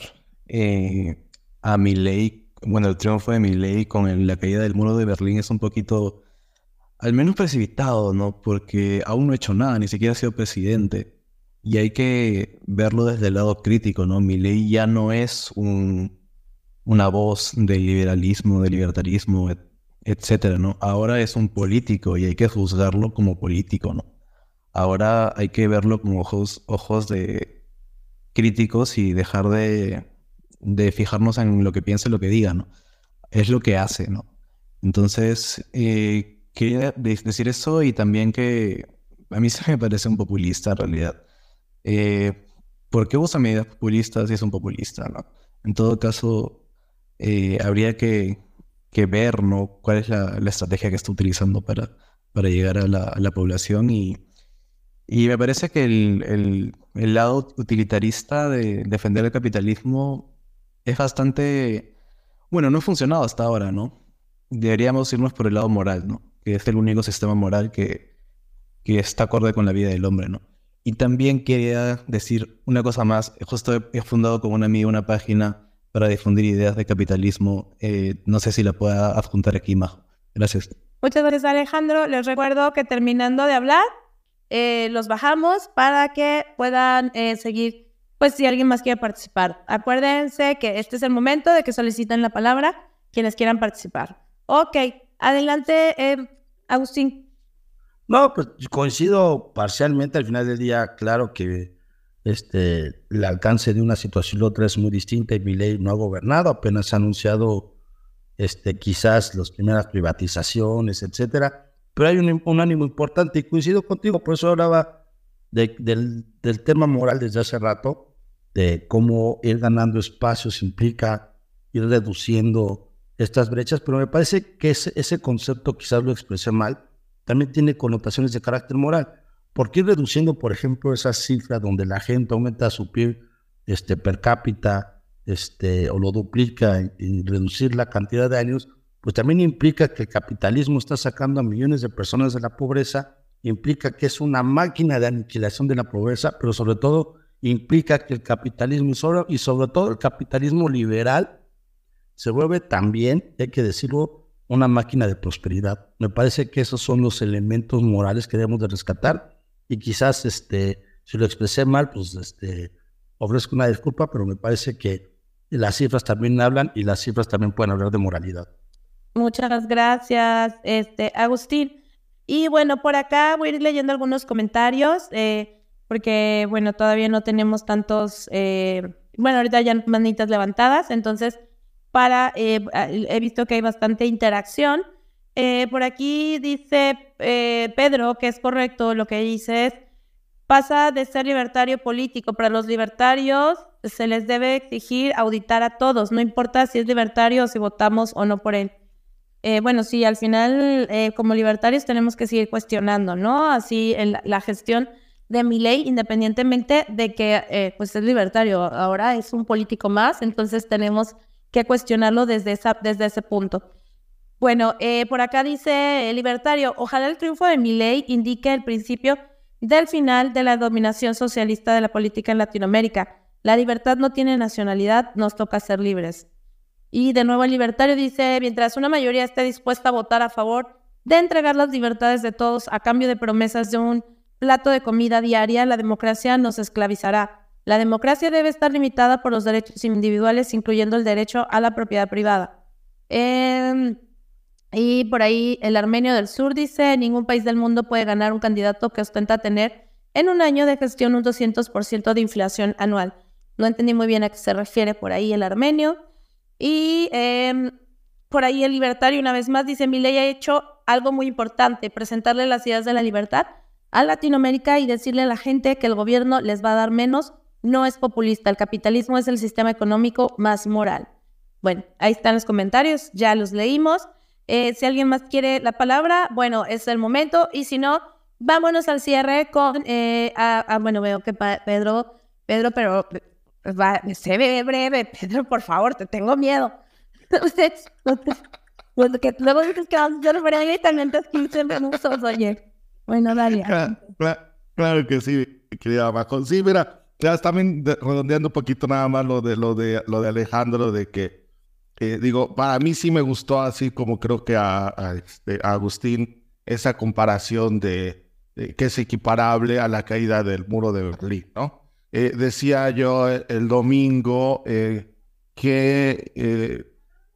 a mi ley, bueno, el triunfo de mi ley con la caída del muro de Berlín es un poquito, al menos precipitado, ¿no? Porque aún no ha hecho nada, ni siquiera ha sido presidente. Y hay que verlo desde el lado crítico, ¿no? Mi ley ya no es un, una voz del liberalismo, del libertarismo, etcétera, ¿no? Ahora es un político y hay que juzgarlo como político, ¿no? Ahora hay que verlo con ojos, ojos de críticos y dejar de, de fijarnos en lo que piensa y lo que diga, ¿no? Es lo que hace, ¿no? Entonces, eh, quería decir eso y también que a mí se me parece un populista en realidad. Eh, ¿Por qué usa medidas populistas si es un populista? ¿no? En todo caso, eh, habría que, ver ¿no? cuál es la, estrategia que está utilizando para, llegar a la, población y, me parece que el, el, lado utilitarista de defender el capitalismo es bastante, bueno, no ha funcionado hasta ahora, ¿no? Deberíamos irnos por el lado moral, ¿no? Que es el único sistema moral que, que está acorde con la vida del hombre, ¿no? Y también quería decir una cosa más. Justo he fundado con un amigo una página para difundir ideas de capitalismo. Eh, no sé si la pueda adjuntar aquí, Majo. Gracias. Muchas gracias, Alejandro. Les recuerdo que terminando de hablar, eh, los bajamos para que puedan eh, seguir, pues si alguien más quiere participar. Acuérdense que este es el momento de que soliciten la palabra quienes quieran participar. Ok, adelante, Agustín. No, pues coincido parcialmente al final del día, claro que este, el alcance de una situación y otra es muy distinta y mi ley no ha gobernado, apenas ha anunciado este, quizás las primeras privatizaciones, etcétera, pero hay un, ánimo importante y coincido contigo, por eso hablaba del, del, tema moral desde hace rato, de cómo ir ganando espacios implica ir reduciendo estas brechas, pero me parece que ese, ese concepto quizás lo expresé mal, también tiene connotaciones de carácter moral. ¿Por qué reduciendo, por ejemplo, esas cifras donde la gente aumenta su PIB este, per cápita este, o lo duplica y, reducir la cantidad de años? Pues también implica que el capitalismo está sacando a millones de personas de la pobreza, implica que es una máquina de aniquilación de la pobreza, pero sobre todo implica que el capitalismo y sobre todo el capitalismo liberal se vuelve también, hay que decirlo, una máquina de prosperidad. Me parece que esos son los elementos morales que debemos de rescatar y quizás este, si lo expresé mal, pues este, ofrezco una disculpa, pero me parece que las cifras también hablan y las cifras también pueden hablar de moralidad. Muchas gracias, este, Agustín. Y bueno, por acá voy a ir leyendo algunos comentarios, eh, porque bueno, todavía no tenemos tantos, eh, bueno, ahorita ya manitas levantadas, entonces para, eh, he visto que hay bastante interacción. Eh, por aquí dice eh, Pedro que es correcto lo que dices. Pasa de ser libertario político. Para los libertarios se les debe exigir auditar a todos, no importa si es libertario o si votamos o no por él. bueno, sí, al final como libertarios tenemos que seguir cuestionando, ¿no? Así la gestión de mi ley, independientemente de que pues es libertario, ahora es un político más, entonces tenemos que cuestionarlo desde, esa, desde ese punto. Bueno, eh, por acá dice el libertario, ojalá el triunfo de mi ley indique el principio del final de la dominación socialista de la política en Latinoamérica. La libertad no tiene nacionalidad, nos toca ser libres. Y de nuevo el libertario dice, mientras una mayoría esté dispuesta a votar a favor de entregar las libertades de todos a cambio de promesas de un plato de comida diaria, la democracia nos esclavizará. La democracia debe estar limitada por los derechos individuales, incluyendo el derecho a la propiedad privada. Em, y por ahí el armenio del sur dice, ningún país del mundo puede ganar un candidato que ostenta tener en un año de gestión un 200% de inflación anual. No entendí muy bien a qué se refiere por ahí el armenio. Y em, por ahí el libertario una vez más dice, mi ley ha hecho algo muy importante, presentarle las ideas de la libertad a Latinoamérica y decirle a la gente que el gobierno les va a dar menos no es populista, el capitalismo es el sistema económico más moral. Bueno, ahí están los comentarios, ya los leímos. Eh, si alguien más quiere la palabra, bueno, es el momento. Y si no, vámonos al cierre con, eh, bueno, veo que Pedro, Pedro, pero va, se ve breve. Pedro, por favor, te tengo miedo. que luego dices que vamos a hacer breve y también te escuchen oye. Bueno, dale. Claro, que sí, querida Majo. Sí, mira, ya también redondeando un poquito nada más lo de, lo de, lo de Alejandro, de que digo, para mí sí me gustó así como creo que a, este, Agustín esa comparación de, que es equiparable a la caída del muro de Berlín, ¿no? Eh, decía yo el domingo eh, que, eh,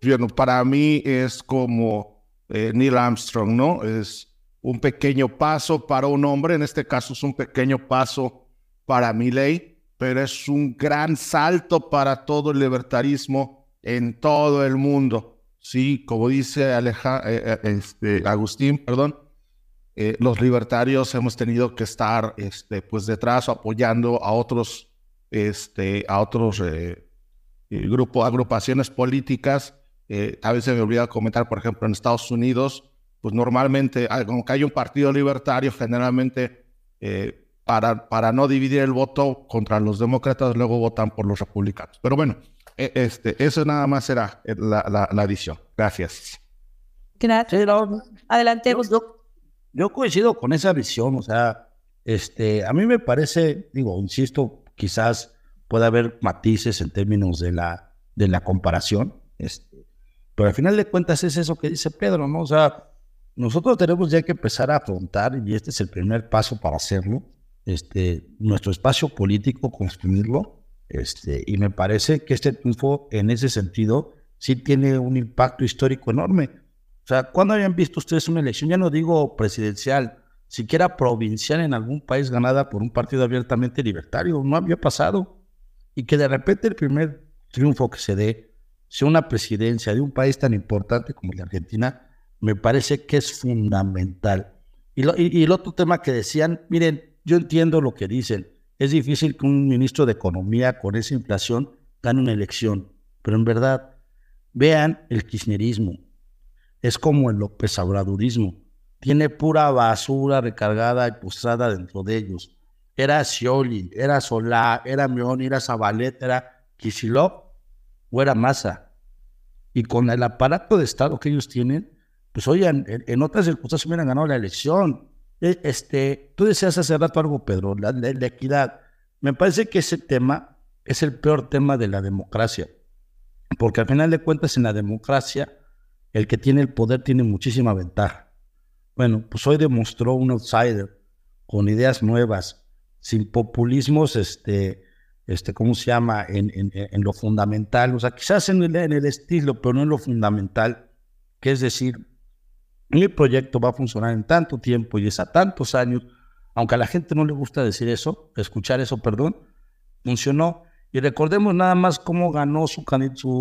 bueno, para mí es como Neil Armstrong, ¿no? Es un pequeño paso para un hombre, en este caso es un pequeño paso para mi ley, pero es un gran salto para todo el libertarismo en todo el mundo. Sí, como dice eh, eh, este, Agustín, perdón, eh, los libertarios hemos tenido que estar este, pues detrás apoyando a otros, este, a otros grupos, agrupaciones políticas. a veces me olvida comentar, por ejemplo, en Estados Unidos, pues normalmente, aunque hay un partido libertario, generalmente para, para no dividir el voto contra los demócratas, luego votan por los republicanos. Pero bueno, e, este, eso nada más será la, la, la adición. Gracias. Gracias. Adelante. Yo, coincido con esa visión, o sea, este, a mí me parece, digo, insisto, quizás pueda haber matices en términos de la, de la comparación, este, pero al final de cuentas es eso que dice Pedro, ¿no? O sea, nosotros tenemos ya que empezar a afrontar, y este es el primer paso para hacerlo, este, nuestro espacio político, construirlo, este, y me parece que este triunfo en ese sentido sí tiene un impacto histórico enorme. O sea, ¿cuándo habían visto ustedes una elección? Ya no digo presidencial, siquiera provincial en algún país ganada por un partido abiertamente libertario. No había pasado. Y que de repente el primer triunfo que se dé sea una presidencia de un país tan importante como la Argentina, me parece que es fundamental. Y, y el otro tema que decían, miren, yo entiendo lo que dicen, es difícil que un ministro de Economía con esa inflación gane una elección, pero en verdad, vean el kirchnerismo. Es como el López Obradorismo. Tiene pura basura recargada y postrada dentro de ellos. Era Scioli, era Solá, era Meoni, era Zabaleta, era Kicillof o era Massa. Y con el aparato de Estado que ellos tienen, pues oigan, en, otras circunstancias hubieran ganado la elección. E, este, tú decías hace rato algo, Pedro, la, equidad. Me parece que ese tema es el peor tema de la democracia, porque al final de cuentas en la democracia el que tiene el poder tiene muchísima ventaja. Bueno, pues hoy demostró un outsider con ideas nuevas, sin populismos, este, este, ¿cómo se llama? En, lo fundamental, o sea, quizás en el estilo, pero no en lo fundamental, que es decir, mi proyecto va a funcionar en tanto tiempo y es a tantos años, aunque a la gente no le gusta decir eso, escuchar eso, perdón, funcionó. Y recordemos nada más cómo ganó su,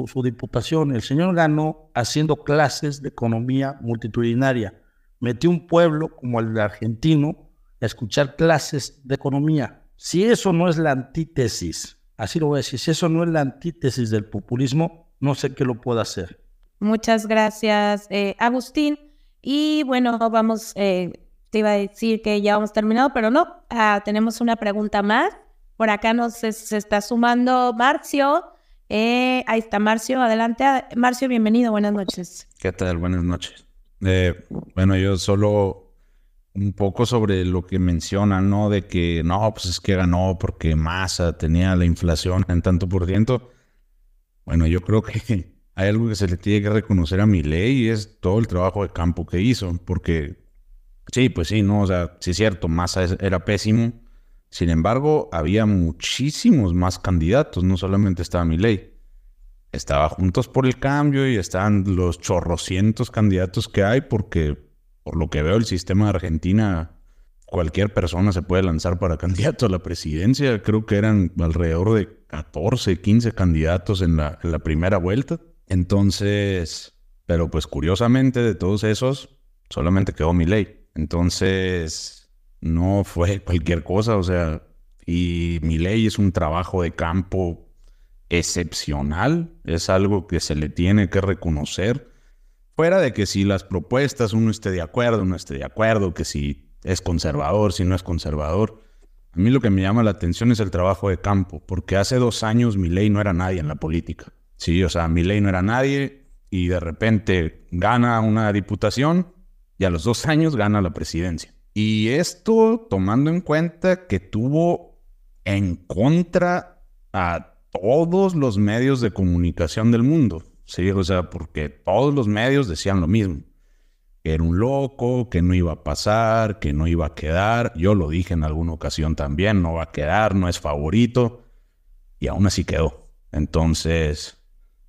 su, diputación. El señor ganó haciendo clases de economía multitudinaria. Metió un pueblo como el argentino a escuchar clases de economía. Si eso no es la antítesis, así lo voy a decir, si eso no es la antítesis del populismo, no sé qué lo pueda hacer. Muchas gracias, eh, Agustín. Y bueno, vamos, eh, te iba a decir que ya hemos terminado, pero no, ah, tenemos una pregunta más. Por acá nos se, está sumando Marcio. Eh, ahí está Marcio, adelante. Marcio, bienvenido, buenas noches. ¿Qué tal? Buenas noches. Eh, bueno, yo solo un poco sobre lo que mencionan, ¿no? De que no, pues es que ganó porque Massa tenía la inflación en tanto por ciento. Bueno, yo creo que hay algo que se le tiene que reconocer a mi ley y es todo el trabajo de campo que hizo, porque sí, pues sí, no, o sea, sí es cierto, Massa era pésimo, sin embargo, había muchísimos más candidatos, no solamente estaba mi ley. Estaba Juntos por el Cambio y estaban los chorrocientos candidatos que hay, porque por lo que veo el sistema de Argentina, cualquier persona se puede lanzar para candidato a la presidencia. Creo que eran alrededor de 14, 15 candidatos en la primera vuelta. Entonces, pero pues curiosamente de todos esos, solamente quedó mi ley. Entonces, no fue cualquier cosa, o sea, y mi ley es un trabajo de campo excepcional, es algo que se le tiene que reconocer. Fuera de que si las propuestas uno esté de acuerdo, no esté de acuerdo, que si es conservador, si no es conservador. A mí lo que me llama la atención es el trabajo de campo, porque hace dos años mi ley no era nadie en la política. Sí, o sea, mi ley no era nadie y de repente gana una diputación y a los dos años gana la presidencia. Y esto tomando en cuenta que tuvo en contra a todos los medios de comunicación del mundo. Sí, o sea, porque todos los medios decían lo mismo. Que era un loco, que no iba a pasar, que no iba a quedar. Yo lo dije en alguna ocasión también, no va a quedar, no es favorito. Y aún así quedó. Entonces,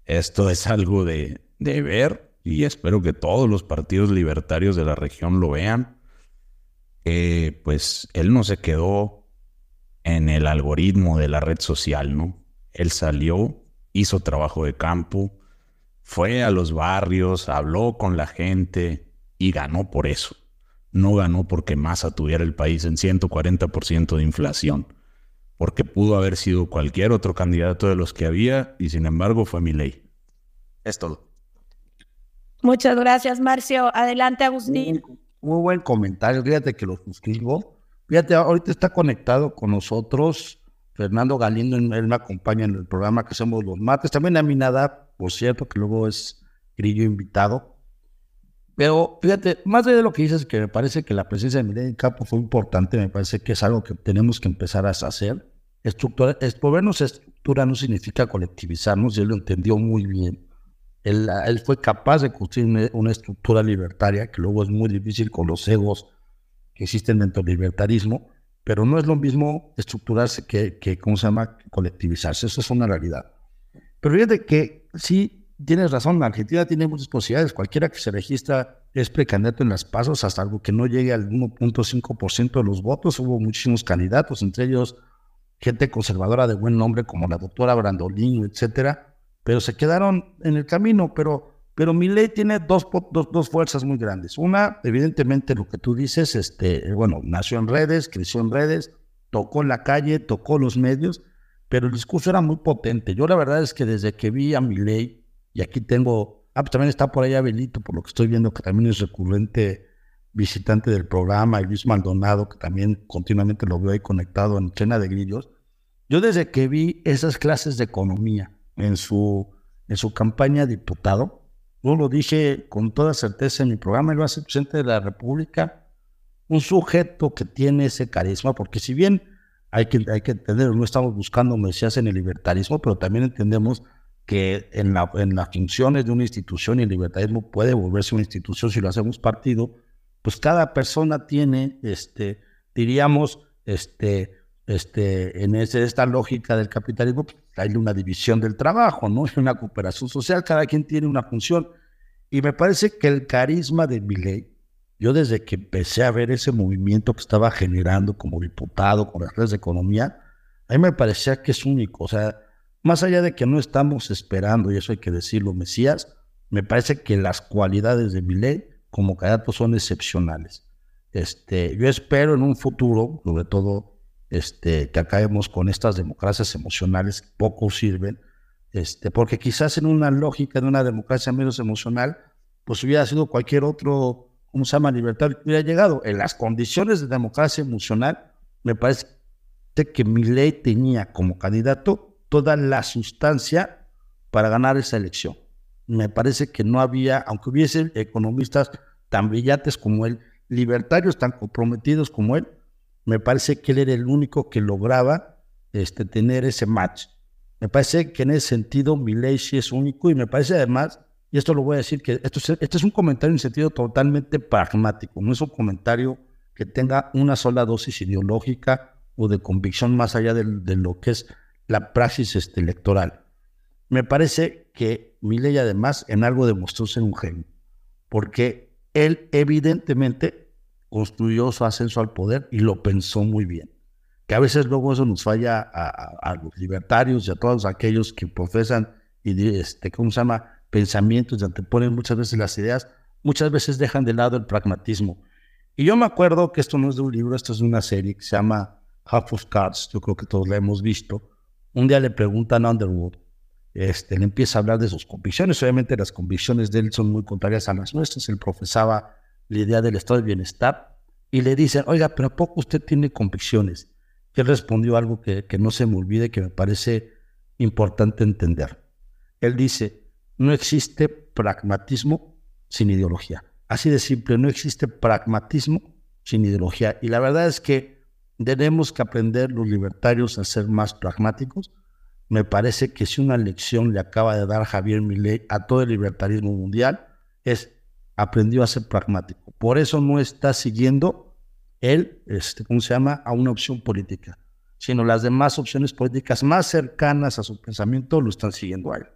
esto es algo de, ver y espero que todos los partidos libertarios de la región lo vean. pues él no se quedó en el algoritmo de la red social, ¿no? Él salió, hizo trabajo de campo, fue a los barrios, habló con la gente y ganó por eso. No ganó porque Massa tuviera el país en 140% de inflación, porque pudo haber sido cualquier otro candidato de los que había y sin embargo fue mi ley. Es todo. Muchas gracias, Marcio. Adelante, Agustín. Muy, buen comentario. Fíjate que lo suscribo. Fíjate, ahorita está conectado con nosotros Fernando Galindo. Él me acompaña en el programa que hacemos los martes. También a Minada, por cierto, que luego es grillo invitado. Pero fíjate, más de lo que dices, que me parece que la presencia de Milenio en campo fue importante, me parece que es algo que tenemos que empezar a hacer. Estructura, volvernos estructura no significa colectivizarnos, y él lo entendió muy bien. Él, él, fue capaz de construir una estructura libertaria, que luego es muy difícil con los egos que existen dentro del libertarismo, pero no es lo mismo estructurarse que, que ¿cómo se llama?, colectivizarse. Eso es una realidad. Pero fíjate que sí, tienes razón, Argentina tiene muchas posibilidades. Cualquiera que se registra es precandidato en las pasos hasta algo que no llegue al 1.5% de los votos. Hubo muchísimos candidatos, entre ellos gente conservadora de buen nombre como la doctora Brandolino, etcétera, pero se quedaron en el camino. Pero, pero mi ley tiene dos, dos, dos, fuerzas muy grandes. Una, evidentemente, lo que tú dices, este, bueno, nació en redes, creció en redes, tocó la calle, tocó los medios, pero el discurso era muy potente. Yo la verdad es que desde que vi a mi ley, y aquí tengo, ah, pues también está por ahí Abelito, por lo que estoy viendo, que también es recurrente visitante del programa, y Luis Maldonado, que también continuamente lo veo ahí conectado en Cena de Grillos. Yo desde que vi esas clases de economía, en su, en su campaña diputado. Yo lo dije con toda certeza en mi programa, él va a ser presidente de la República, un sujeto que tiene ese carisma, porque si bien hay que, hay que entender, no estamos buscando mesías en el libertarismo, pero también entendemos que en, la, en las funciones de una institución y el libertarismo puede volverse una institución si lo hacemos partido, pues cada persona tiene, este, diríamos, este, este, en esta lógica del capitalismo, pues, hay una división del trabajo, ¿no? Una cooperación social, cada quien tiene una función. Y me parece que el carisma de ley, yo desde que empecé a ver ese movimiento que estaba generando como diputado con las redes de economía, a mí me parecía que es único. O sea, más allá de que no estamos esperando, y eso hay que decirlo, Mesías, me parece que las cualidades de ley como candidato son excepcionales. Este, yo espero en un futuro, sobre todo este, que acabemos con estas democracias emocionales que poco sirven, este, porque quizás en una lógica de una democracia menos emocional, pues hubiera sido cualquier otro, ¿cómo se llama?, libertad que hubiera llegado. En las condiciones de democracia emocional, me parece que mi ley tenía como candidato toda la sustancia para ganar esa elección. Me parece que no había, aunque hubiese economistas tan brillantes como él, libertarios tan comprometidos como él, me parece que él era el único que lograba este, tener ese match. Me parece que en ese sentido Milei es único y me parece además, y esto lo voy a decir, que esto es, este es un comentario en sentido totalmente pragmático, no es un comentario que tenga una sola dosis ideológica o de convicción más allá de, lo que es la praxis este, electoral. Me parece que Milei además en algo demostró ser un genio, porque él evidentemente construyó su ascenso al poder y lo pensó muy bien. Que a veces luego eso nos falla a, los libertarios y a todos aquellos que profesan y este, ¿cómo se llama? pensamientos y anteponen muchas veces las ideas, muchas veces dejan de lado el pragmatismo. Y yo me acuerdo que esto no es de un libro, esto es de una serie que se llama Half of Cards, yo creo que todos la hemos visto. Un día le preguntan a Underwood este, le empieza a hablar de sus convicciones. Obviamente las convicciones de él son muy contrarias a las nuestras. Él profesaba la idea del estado de bienestar y le dicen, oiga, pero ¿a poco usted tiene convicciones? Él respondió algo que, que no se me olvide, que me parece importante entender. Él dice, no existe pragmatismo sin ideología. Así de simple, no existe pragmatismo sin ideología. Y la verdad es que tenemos que aprender los libertarios a ser más pragmáticos. Me parece que si una lección le acaba de dar Javier Milei a todo el libertarismo mundial es aprendió a ser pragmático. Por eso no está siguiendo él, este, ¿cómo se llama?, a una opción política, sino las demás opciones políticas más cercanas a su pensamiento lo están siguiendo a él.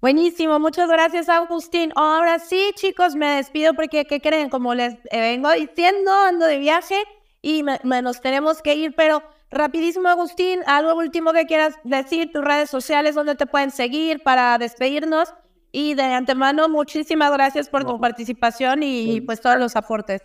Buenísimo, muchas gracias Agustín. Ahora sí, chicos, me despido porque, ¿qué creen? Como les vengo diciendo, ando de viaje y nos tenemos que ir, pero rapidísimo Agustín, algo último que quieras decir, tus redes sociales, donde te pueden seguir para despedirnos. Y de antemano, muchísimas gracias por tu participación y pues todos los aportes.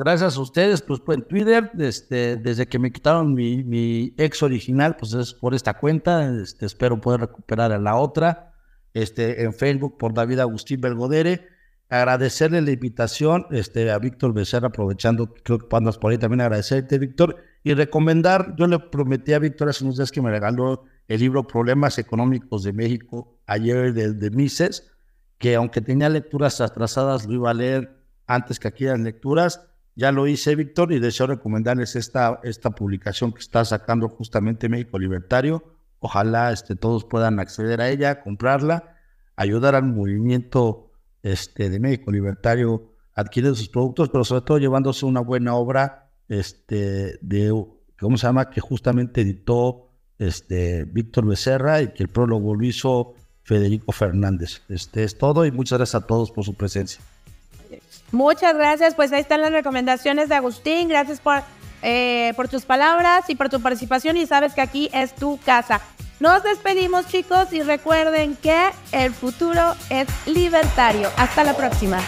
Gracias a ustedes, pues, pues en Twitter, este, desde que me quitaron mi, mi, ex original, pues es por esta cuenta, este, espero poder recuperar a la otra este, en Facebook por David Agustín Belgodere. Agradecerle la invitación este, a Víctor Becerra, aprovechando, creo que andas por ahí también agradecerte, Víctor, y recomendar, yo le prometí a Víctor hace unos días que me regaló el libro Problemas Económicos de México ayer de, Mises, que aunque tenía lecturas atrasadas, lo iba a leer antes que aquellas lecturas. Ya lo hice, Víctor, y deseo recomendarles esta, esta publicación que está sacando justamente México Libertario Ojalá este, todos puedan acceder a ella, comprarla, ayudar al movimiento este, de México Libertario a adquirir sus productos, pero sobre todo llevándose una buena obra este, de, ¿cómo se llama? Que justamente editó este, Víctor Becerra y que el prólogo lo hizo Federico Fernández. Este es todo y muchas gracias a todos por su presencia. Muchas gracias, pues ahí están las recomendaciones de Agustín. Gracias por eh, por tus palabras y por tu participación y sabes que aquí es tu casa. Nos despedimos chicos y recuerden que el futuro es libertario. Hasta la próxima.